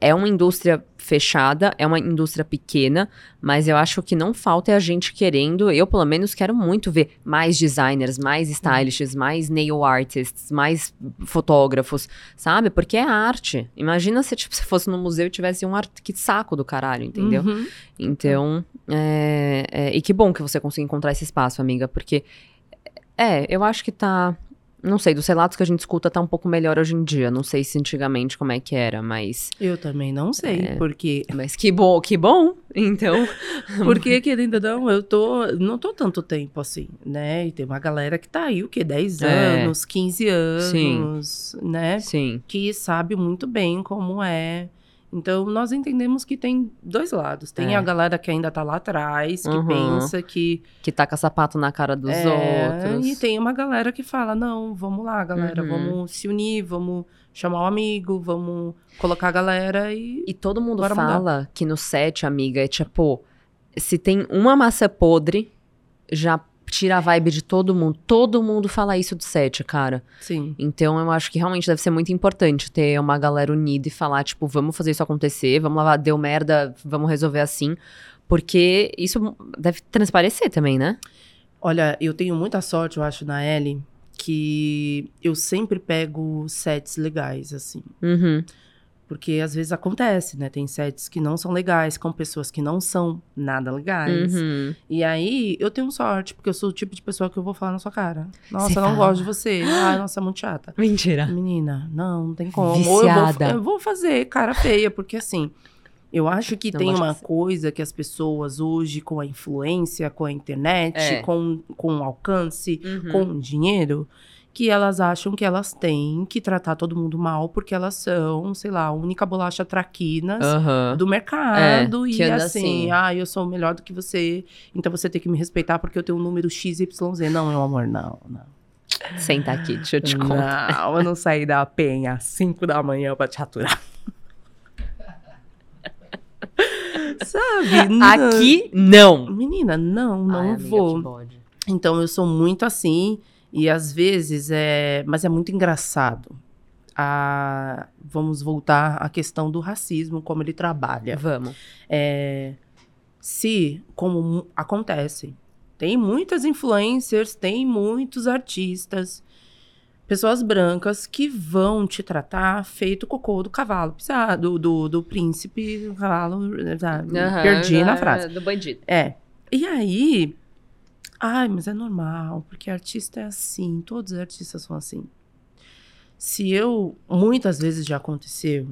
[SPEAKER 1] é uma indústria fechada, é uma indústria pequena, mas eu acho que não falta é a gente querendo, eu pelo menos quero muito ver mais designers, mais stylists, mais nail artists, mais fotógrafos, sabe? Porque é arte. Imagina se tipo, se fosse no museu e tivesse um arte que saco do caralho, entendeu? Uhum. Então, é, é, e que bom que você conseguiu encontrar esse espaço, amiga, porque é, eu acho que tá não sei, dos relatos que a gente escuta tá um pouco melhor hoje em dia. Não sei se antigamente como é que era, mas.
[SPEAKER 2] Eu também não sei, é, porque.
[SPEAKER 1] Mas que bom, que bom. Então.
[SPEAKER 2] porque, querendo ou não, eu tô. Não tô tanto tempo assim, né? E tem uma galera que tá aí, o quê? 10 é. anos, 15 anos, Sim. né?
[SPEAKER 1] Sim.
[SPEAKER 2] Que sabe muito bem como é então, nós entendemos que tem dois lados. Tem é. a galera que ainda tá lá atrás, que uhum. pensa que.
[SPEAKER 1] Que taca sapato na cara dos é, outros.
[SPEAKER 2] E tem uma galera que fala: não, vamos lá, galera, uhum. vamos se unir, vamos chamar o um amigo, vamos colocar a galera e.
[SPEAKER 1] E todo mundo fala mudar. que no set, amiga, é tipo: se tem uma massa podre, já tira a vibe de todo mundo. Todo mundo fala isso do set, cara.
[SPEAKER 2] Sim.
[SPEAKER 1] Então eu acho que realmente deve ser muito importante ter uma galera unida e falar, tipo, vamos fazer isso acontecer, vamos lá, deu merda, vamos resolver assim. Porque isso deve transparecer também, né?
[SPEAKER 2] Olha, eu tenho muita sorte, eu acho, na Ellie, que eu sempre pego sets legais, assim.
[SPEAKER 1] Uhum.
[SPEAKER 2] Porque às vezes acontece, né? Tem sets que não são legais, com pessoas que não são nada legais.
[SPEAKER 1] Uhum.
[SPEAKER 2] E aí eu tenho sorte, porque eu sou o tipo de pessoa que eu vou falar na sua cara. Nossa, eu não gosto de você. Ai, nossa, é muito chata.
[SPEAKER 1] Mentira.
[SPEAKER 2] Menina, não, não tem como.
[SPEAKER 1] Viciada.
[SPEAKER 2] Eu vou, eu vou fazer cara feia, porque assim. Eu acho que não tem uma que coisa que as pessoas hoje, com a influência, com a internet, é. com, com o alcance, uhum. com o dinheiro, que elas acham que elas têm que tratar todo mundo mal porque elas são, sei lá, a única bolacha traquinas
[SPEAKER 1] Aham.
[SPEAKER 2] do mercado
[SPEAKER 1] É,
[SPEAKER 2] e assim,
[SPEAKER 1] assim.
[SPEAKER 2] ah, eu sou melhor do que você, então você tem que me respeitar porque eu tenho um número XYZ. Não, meu amor, não, não.
[SPEAKER 1] Senta aqui, deixa eu te contar.
[SPEAKER 2] Não, eu não saí da penha às 5 da manhã pra te aturar. Sabe? não.
[SPEAKER 1] Aqui, não.
[SPEAKER 2] Menina, não, não
[SPEAKER 1] Ai, amiga,
[SPEAKER 2] vou. Então eu sou muito assim e às vezes é, mas é muito engraçado. A, vamos voltar à questão do racismo, como ele trabalha.
[SPEAKER 1] Vamos.
[SPEAKER 2] É, se, como acontece, tem muitas influencers, tem muitos artistas, pessoas brancas que vão te tratar feito cocô do cavalo pisado, do, do, do príncipe, do cavalo?
[SPEAKER 1] Aham,
[SPEAKER 2] perdi na frase.
[SPEAKER 1] Do bandido.
[SPEAKER 2] É. E aí, ai, mas é normal, porque artista é assim, todos os artistas são assim. Se eu, muitas vezes já aconteceu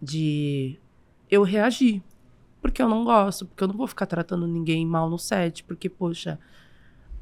[SPEAKER 2] de eu reagir, porque eu não gosto, porque eu não vou ficar tratando ninguém mal no set, porque, poxa,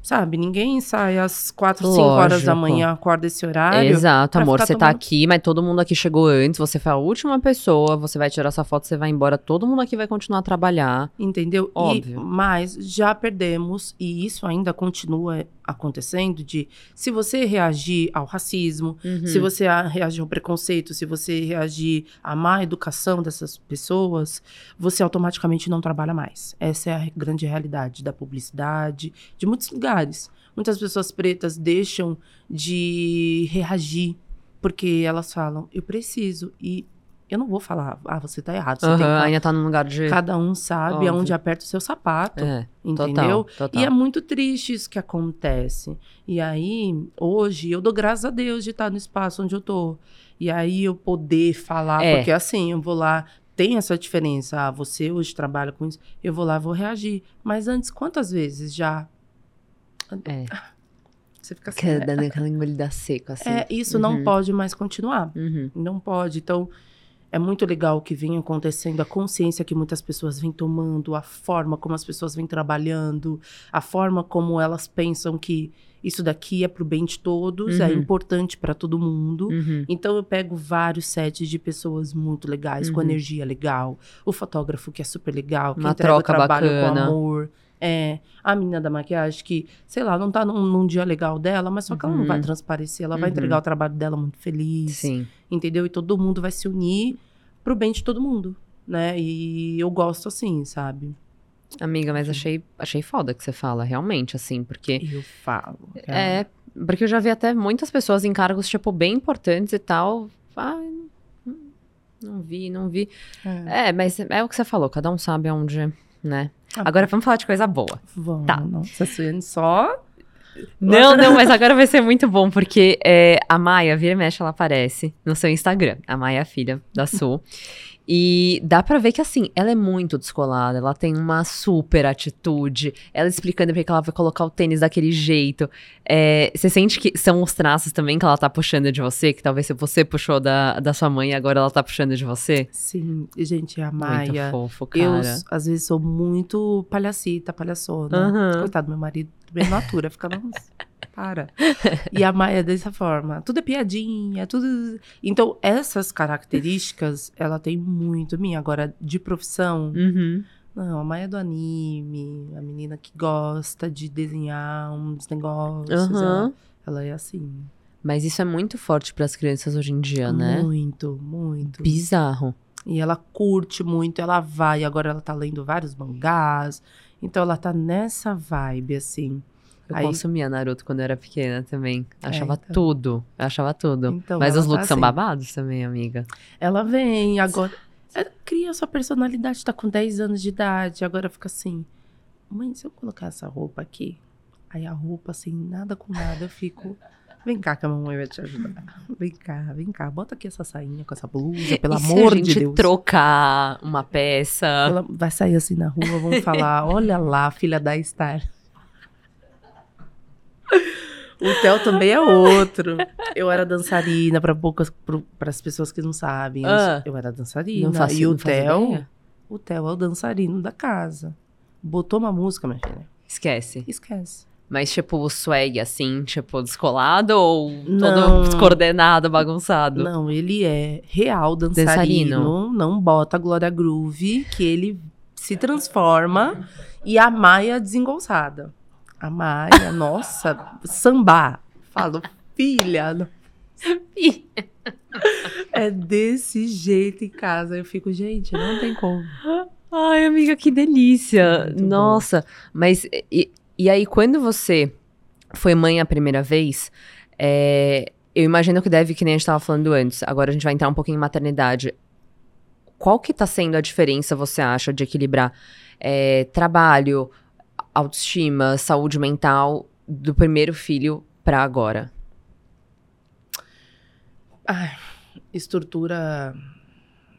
[SPEAKER 2] sabe, ninguém sai às quatro, cinco horas da
[SPEAKER 1] Lógico.
[SPEAKER 2] manhã, acorda esse horário.
[SPEAKER 1] Exato, amor. Você tá
[SPEAKER 2] tomando-
[SPEAKER 1] aqui, mas todo mundo aqui chegou antes. Você foi a última pessoa. Você vai tirar sua foto, você vai embora. Todo mundo aqui vai continuar a trabalhar.
[SPEAKER 2] Entendeu? E-
[SPEAKER 1] Óbvio.
[SPEAKER 2] mas já perdemos, e isso ainda continua acontecendo, de se você reagir ao racismo,
[SPEAKER 1] Uhum.
[SPEAKER 2] se você reagir ao preconceito, se você reagir à má educação dessas pessoas, você automaticamente não trabalha mais. Essa é a grande realidade da publicidade, de muitos lugares. Muitas pessoas pretas deixam de reagir porque elas falam, eu preciso. E eu não vou falar, ah, você tá errado. Você tem que
[SPEAKER 1] ainda tá num lugar de.
[SPEAKER 2] Cada um sabe
[SPEAKER 1] Óbvio.
[SPEAKER 2] aonde aperta o seu sapato.
[SPEAKER 1] É,
[SPEAKER 2] Entendeu?
[SPEAKER 1] total. total.
[SPEAKER 2] E é muito triste isso que acontece. E aí, hoje, eu dou graças a Deus de estar no espaço onde eu tô. E aí eu poder falar,
[SPEAKER 1] É.
[SPEAKER 2] porque assim, eu vou lá, tem essa diferença. Ah, você hoje trabalha com isso, eu vou lá, vou reagir. Mas antes, quantas vezes já?
[SPEAKER 1] É.
[SPEAKER 2] Você fica assim. É,
[SPEAKER 1] Dando aquela engolida seca, assim.
[SPEAKER 2] é, isso não
[SPEAKER 1] Uhum.
[SPEAKER 2] pode mais continuar.
[SPEAKER 1] Uhum.
[SPEAKER 2] Não pode. Então, é muito legal o que vem acontecendo, a consciência que muitas pessoas vêm tomando, a forma como as pessoas vêm trabalhando, a forma como elas pensam que isso daqui é pro bem de todos, é
[SPEAKER 1] Uhum.
[SPEAKER 2] importante para todo mundo.
[SPEAKER 1] Uhum.
[SPEAKER 2] Então eu pego vários sets de pessoas muito legais, com
[SPEAKER 1] Uhum.
[SPEAKER 2] energia legal, o fotógrafo que é super legal, que
[SPEAKER 1] Uma
[SPEAKER 2] entrega o
[SPEAKER 1] troca
[SPEAKER 2] trabalho
[SPEAKER 1] bacana.
[SPEAKER 2] com amor. É, a menina da maquiagem que, sei lá, não tá num, num dia legal dela, mas só que ela não
[SPEAKER 1] Uhum.
[SPEAKER 2] vai transparecer, ela vai
[SPEAKER 1] Uhum.
[SPEAKER 2] entregar o trabalho dela muito feliz
[SPEAKER 1] Sim.
[SPEAKER 2] Entendeu? E todo mundo vai se unir pro bem de todo mundo, né? E eu gosto assim, sabe?
[SPEAKER 1] Amiga, mas achei, achei foda que você fala, realmente, assim, porque.
[SPEAKER 2] Eu falo. cara.
[SPEAKER 1] É, porque eu já vi até muitas pessoas em cargos, tipo, bem importantes e tal. Ai, não- não vi, não vi.
[SPEAKER 2] É.
[SPEAKER 1] É, mas é o que você falou, cada um sabe aonde, né?
[SPEAKER 2] Ah,
[SPEAKER 1] Agora vamos falar de coisa boa.
[SPEAKER 2] Vamos,
[SPEAKER 1] tá.
[SPEAKER 2] Nossa, Suene, só.
[SPEAKER 1] Não, não, mas agora vai ser muito bom, porque é, a Maia, vira e mexe, ela aparece no seu Instagram. A Maia é filha da Sul. E dá pra ver que, assim, ela é muito descolada, ela tem uma super atitude, ela explicando porque que ela vai colocar o tênis daquele jeito. É, você sente que são os traços também que ela tá puxando de você, que talvez você puxou da, da sua mãe e agora ela tá puxando de você?
[SPEAKER 2] Sim, e, gente, a
[SPEAKER 1] Muito
[SPEAKER 2] Maia.
[SPEAKER 1] fofo,
[SPEAKER 2] Eu,
[SPEAKER 1] cara.
[SPEAKER 2] às vezes, sou muito palhacita, palhaçona.
[SPEAKER 1] Aham.
[SPEAKER 2] Coitado, meu marido, bem natura, fica, nossa, para. E a Maia é dessa forma. Tudo é piadinha, tudo. Então, essas características, ela tem muito minha. Agora, de profissão,
[SPEAKER 1] Uhum.
[SPEAKER 2] Não, a Maia é do anime, a menina que gosta de desenhar uns negócios.
[SPEAKER 1] Aham.
[SPEAKER 2] Ela, ela é assim.
[SPEAKER 1] Mas isso é muito forte pras crianças hoje em dia, né?
[SPEAKER 2] Muito, muito.
[SPEAKER 1] Bizarro.
[SPEAKER 2] E ela curte muito, ela vai. Agora ela tá lendo vários mangás. Então ela tá nessa vibe, assim.
[SPEAKER 1] Eu
[SPEAKER 2] Aí-
[SPEAKER 1] consumia Naruto quando eu era pequena também. Achava
[SPEAKER 2] então.
[SPEAKER 1] tudo. Eu achava tudo.
[SPEAKER 2] Então,
[SPEAKER 1] Mas os
[SPEAKER 2] tá
[SPEAKER 1] looks são
[SPEAKER 2] assim.
[SPEAKER 1] babados também, amiga.
[SPEAKER 2] Ela vem, agora. Ela cria sua personalidade, tá com 10 anos de idade. Agora fica assim. Mãe, se eu colocar essa roupa aqui, aí a roupa, assim, nada com nada, eu fico. Vem cá que a mamãe vai te ajudar. Vem cá, vem cá. Bota aqui essa sainha com essa blusa, pelo
[SPEAKER 1] e
[SPEAKER 2] amor
[SPEAKER 1] se a gente
[SPEAKER 2] de Deus.
[SPEAKER 1] trocar uma peça?
[SPEAKER 2] Ela vai sair assim na rua, vão falar: olha lá, filha da Star. O Theo também é outro. Eu era dançarina, para poucas, para as pessoas que não sabem. eu-
[SPEAKER 1] Ah.
[SPEAKER 2] eu era dançarina.
[SPEAKER 1] Não faço,
[SPEAKER 2] e o Theo, o Theo é o dançarino da casa. Botou uma música, minha filha.
[SPEAKER 1] Esquece.
[SPEAKER 2] Esquece.
[SPEAKER 1] Mas, tipo, o swag, assim, tipo, descolado ou
[SPEAKER 2] Não.
[SPEAKER 1] todo descoordenado, bagunçado?
[SPEAKER 2] Não, ele é real dançarino,
[SPEAKER 1] Dançarino.
[SPEAKER 2] não bota Glória Groove, que ele se transforma e a Maia desengonçada. A Maia, nossa, sambar. Falo, filha, não- é desse jeito em casa. Eu fico, gente, não tem como.
[SPEAKER 1] Ai, amiga, que delícia.
[SPEAKER 2] Muito bom.
[SPEAKER 1] Nossa, mas e, e aí, quando você foi mãe a primeira vez, é, eu imagino que deve, que nem a gente tava falando antes, agora a gente vai entrar um pouquinho em maternidade. Qual que tá sendo a diferença, você acha, de equilibrar é, trabalho, autoestima, saúde mental do primeiro filho pra agora?
[SPEAKER 2] Estrutura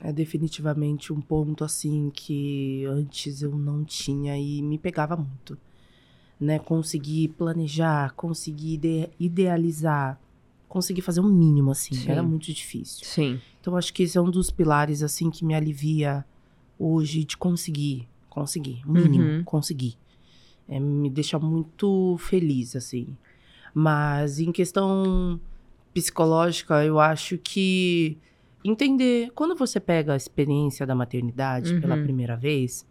[SPEAKER 2] é definitivamente um ponto assim que antes eu não tinha e me pegava muito. Né? Conseguir planejar, conseguir ide- idealizar, conseguir fazer o mínimo assim,
[SPEAKER 1] Sim.
[SPEAKER 2] era muito difícil.
[SPEAKER 1] Sim.
[SPEAKER 2] Então acho que esse é um dos pilares assim que me alivia hoje de conseguir, conseguir, o mínimo,
[SPEAKER 1] Uhum.
[SPEAKER 2] conseguir. É, me deixa muito feliz assim. Mas em questão psicológica, eu acho que entender quando você pega a experiência da maternidade pela
[SPEAKER 1] Uhum.
[SPEAKER 2] primeira vez,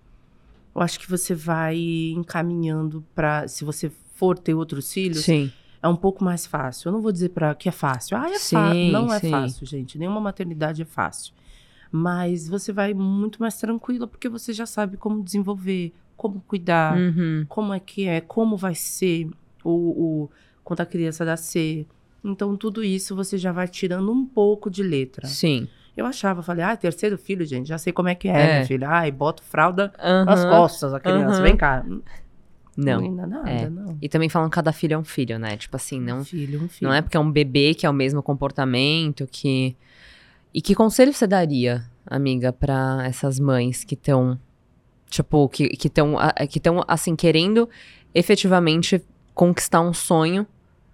[SPEAKER 2] eu acho que você vai encaminhando para se você for ter outros filhos,
[SPEAKER 1] Sim.
[SPEAKER 2] é um pouco mais fácil. Eu não vou dizer para que é fácil. Ah, é fácil. Não é
[SPEAKER 1] sim.
[SPEAKER 2] fácil, gente. Nenhuma maternidade é fácil. Mas você vai muito mais tranquila porque você já sabe como desenvolver, como cuidar,
[SPEAKER 1] Uhum.
[SPEAKER 2] como é que é, como vai ser o, o quando a criança nascer. Então tudo isso você já vai tirando um pouco de letra.
[SPEAKER 1] Sim.
[SPEAKER 2] Eu achava, falei, ah, terceiro filho, gente, já sei como é que é,
[SPEAKER 1] É.
[SPEAKER 2] minha filha. Ai, boto fralda nas
[SPEAKER 1] Aham.
[SPEAKER 2] costas da criança,
[SPEAKER 1] Aham.
[SPEAKER 2] vem cá.
[SPEAKER 1] Não.
[SPEAKER 2] Ainda nada,
[SPEAKER 1] É.
[SPEAKER 2] não.
[SPEAKER 1] E também falam que cada filho é um filho, né? Tipo assim, não,
[SPEAKER 2] filho, um filho.
[SPEAKER 1] Não é porque é um bebê que é o mesmo comportamento, que. E que conselho você daria, amiga, pra essas mães que estão, tipo, que que estão, que estão assim querendo efetivamente conquistar um sonho,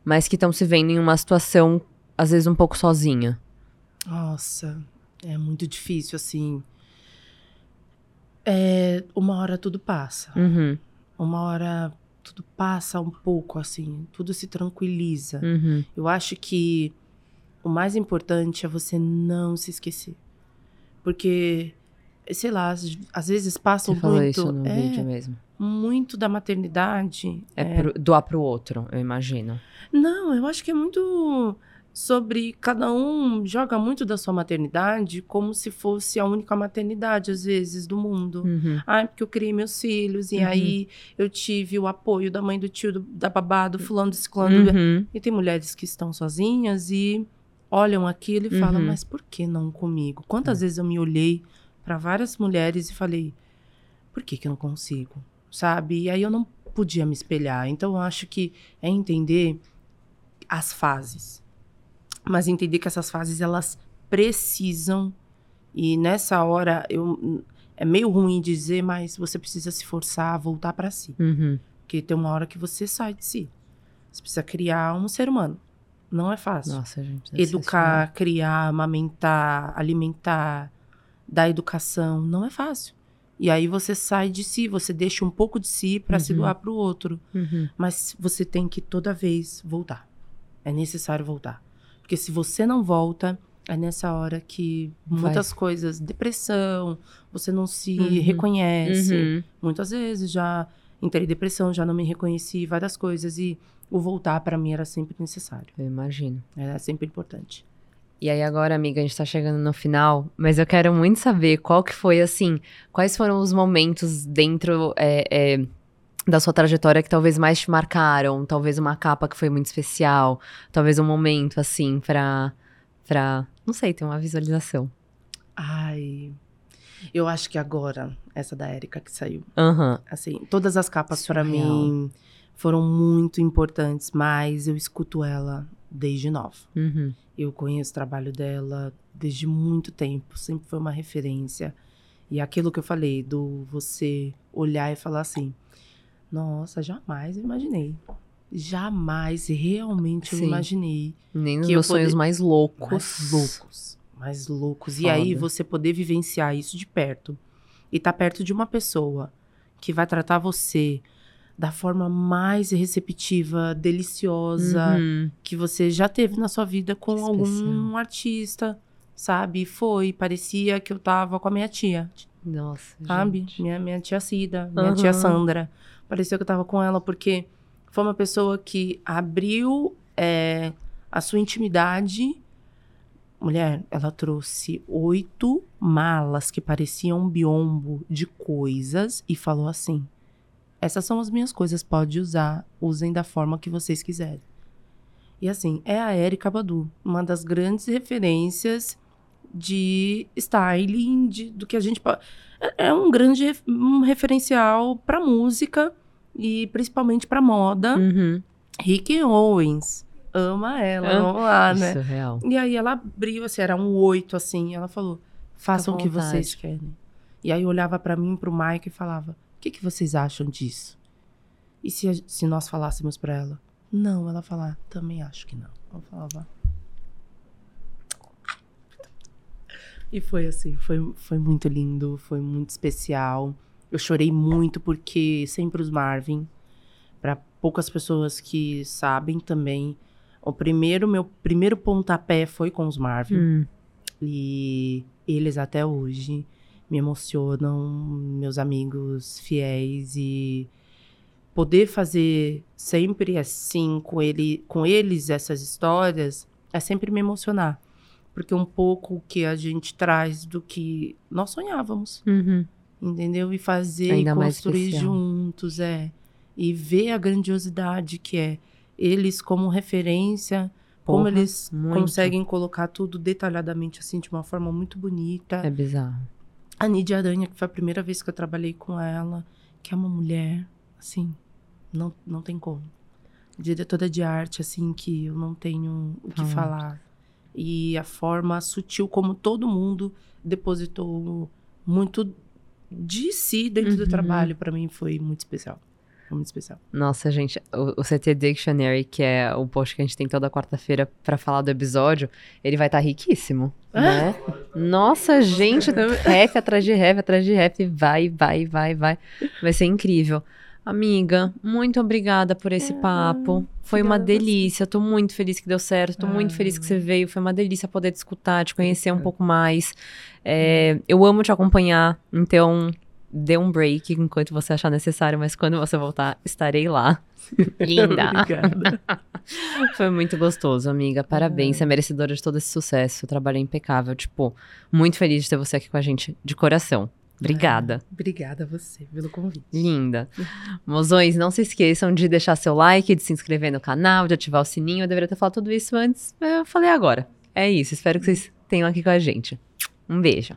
[SPEAKER 1] mas que estão se vendo em uma situação às vezes um pouco sozinha.
[SPEAKER 2] Nossa, é muito difícil, assim. É, uma hora tudo passa.
[SPEAKER 1] Uhum,
[SPEAKER 2] Uma hora tudo passa um pouco, assim. Tudo se tranquiliza.
[SPEAKER 1] uhum.
[SPEAKER 2] Eu acho que o mais importante é você não se esquecer. Porque, sei lá, às, vezes passa
[SPEAKER 1] Você falou
[SPEAKER 2] muito.
[SPEAKER 1] isso no
[SPEAKER 2] é,
[SPEAKER 1] vídeo mesmo.
[SPEAKER 2] muito da maternidade.
[SPEAKER 1] É, pro- doar pro outro, eu imagino.
[SPEAKER 2] Não, eu acho que é muito sobre cada um joga muito da sua maternidade como se fosse a única maternidade às vezes do mundo.
[SPEAKER 1] Uhum.
[SPEAKER 2] Ah, porque eu criei meus filhos e
[SPEAKER 1] Uhum.
[SPEAKER 2] aí eu tive o apoio da mãe do tio, do- da babá, do fulano, do ciclano.
[SPEAKER 1] Uhum.
[SPEAKER 2] E tem mulheres que estão sozinhas e olham aquilo e falam,
[SPEAKER 1] Uhum.
[SPEAKER 2] mas por que não comigo? Quantas vezes eu me olhei para várias mulheres e falei, por que que eu não consigo? Sabe? E aí eu não podia me espelhar. Então eu acho que é entender as fases. Mas entender que essas fases elas precisam e nessa hora eu é meio ruim dizer, mas você precisa se forçar a voltar para si.
[SPEAKER 1] Uhum.
[SPEAKER 2] Porque tem uma hora que você sai de si. Você precisa criar um ser humano. Não é fácil.
[SPEAKER 1] Nossa, gente.
[SPEAKER 2] Educar, criar, amamentar, alimentar, dar educação, não é fácil. E aí você sai de si, você deixa um pouco de si para se
[SPEAKER 1] Uhum.
[SPEAKER 2] doar para o outro.
[SPEAKER 1] Uhum.
[SPEAKER 2] Mas você tem que toda vez voltar. É necessário voltar. Porque se você não volta, é nessa hora que
[SPEAKER 1] Vai.
[SPEAKER 2] muitas coisas, depressão, você não se
[SPEAKER 1] Uhum.
[SPEAKER 2] reconhece.
[SPEAKER 1] Uhum.
[SPEAKER 2] Muitas vezes já entrei em depressão, já não me reconheci, várias coisas. E o voltar para mim era sempre necessário.
[SPEAKER 1] Eu imagino.
[SPEAKER 2] Era sempre importante.
[SPEAKER 1] E aí agora, amiga, a gente tá chegando no final, mas eu quero muito saber qual que foi, assim, quais foram os momentos dentro é, é, da sua trajetória que talvez mais te marcaram, talvez uma capa que foi muito especial, talvez um momento, assim, pra, pra não sei, ter uma visualização.
[SPEAKER 2] Ai. Eu acho que agora, essa da Érica que saiu.
[SPEAKER 1] Aham,
[SPEAKER 2] Assim, todas as capas para mim foram muito importantes, mas eu escuto ela desde nova.
[SPEAKER 1] uhum,
[SPEAKER 2] Eu conheço o trabalho dela desde muito tempo, sempre foi uma referência. E aquilo que eu falei, do você olhar e falar assim: nossa, jamais eu imaginei. Jamais realmente eu imaginei.
[SPEAKER 1] nem nos meus sonhos mais loucos.
[SPEAKER 2] Mais loucos. Mais loucos. E
[SPEAKER 1] Foda.
[SPEAKER 2] aí você poder vivenciar isso de perto. E tá perto de uma pessoa que vai tratar você da forma mais receptiva, deliciosa uhum. que você já teve na sua vida com que algum especial. artista, sabe? Foi, parecia que eu tava com a minha tia.
[SPEAKER 1] Nossa,
[SPEAKER 2] sabe?
[SPEAKER 1] Gente.
[SPEAKER 2] Minha, minha tia Cida, minha uhum. tia Sandra. Parecia que eu tava com ela, porque foi uma pessoa que abriu é, a sua intimidade. Mulher, ela trouxe oito malas que pareciam um biombo de coisas e falou assim: essas são as minhas coisas, pode usar, usem da forma que vocês quiserem. E assim, é a Erika Badu, uma das grandes referências de styling, de, do que a gente pode. É, é um grande um referencial para música e principalmente para moda.
[SPEAKER 1] Uhum.
[SPEAKER 2] Rick Owens. Ama ela, ah, vamos lá, né?
[SPEAKER 1] Isso, real.
[SPEAKER 2] E aí ela abriu, assim, era um oito, assim. Ela falou: façam o que vocês querem. E aí olhava para mim, pro Mike e falava: o que, que vocês acham disso? E se, se nós falássemos para ela? Não, ela falar, também acho que não. Eu falava. E foi assim, foi, foi muito lindo, foi muito especial. Eu chorei muito porque sempre os Marvin, para poucas pessoas que sabem também, o primeiro meu primeiro pontapé foi com os Marvin. Hum. E eles até hoje me emocionam, meus amigos fiéis e poder fazer sempre assim com ele, com eles essas histórias é sempre me emocionar, porque um pouco que a gente traz do que nós sonhávamos,
[SPEAKER 1] uhum.
[SPEAKER 2] entendeu? E fazer Ainda e construir juntos é e ver a grandiosidade que é eles como referência. Porra, como eles muito. conseguem colocar tudo detalhadamente assim de uma forma muito bonita.
[SPEAKER 1] É bizarro.
[SPEAKER 2] A Nidia Aranha, que foi a primeira vez que eu trabalhei com ela, que é uma mulher, assim, não, não tem como. Diretora de arte, assim, que eu não tenho o que ah, falar. E a forma sutil como todo mundo depositou muito de si dentro uhum. do trabalho, para mim foi muito especial muito especial.
[SPEAKER 1] Nossa, gente, o, o, CT Dictionary, que é o post que a gente tem toda quarta-feira para falar do episódio, ele vai estar tá riquíssimo, né? Nossa, gente, rap atrás de rap, atrás de rap, vai, vai, vai, vai. Vai ser incrível. Amiga, muito obrigada por esse ah, papo. Foi uma delícia. Tô muito feliz que deu certo. Tô ah. muito feliz que você veio. Foi uma delícia poder te escutar, te conhecer um pouco mais. É, eu amo te acompanhar. Então, dê um break enquanto você achar necessário, mas quando você voltar, estarei lá. Linda. Obrigada. Foi muito gostoso, amiga. Parabéns. É. Você é merecedora de todo esse sucesso. O trabalho é impecável. Tipo, muito feliz de ter você aqui com a gente, de coração. Obrigada. É,
[SPEAKER 2] obrigada a você pelo convite.
[SPEAKER 1] Linda. Mozões, não se esqueçam de deixar seu like, de se inscrever no canal, de ativar o sininho. Eu deveria ter falado tudo isso antes, mas eu falei agora. É isso. Espero que vocês tenham aqui com a gente. Um beijo.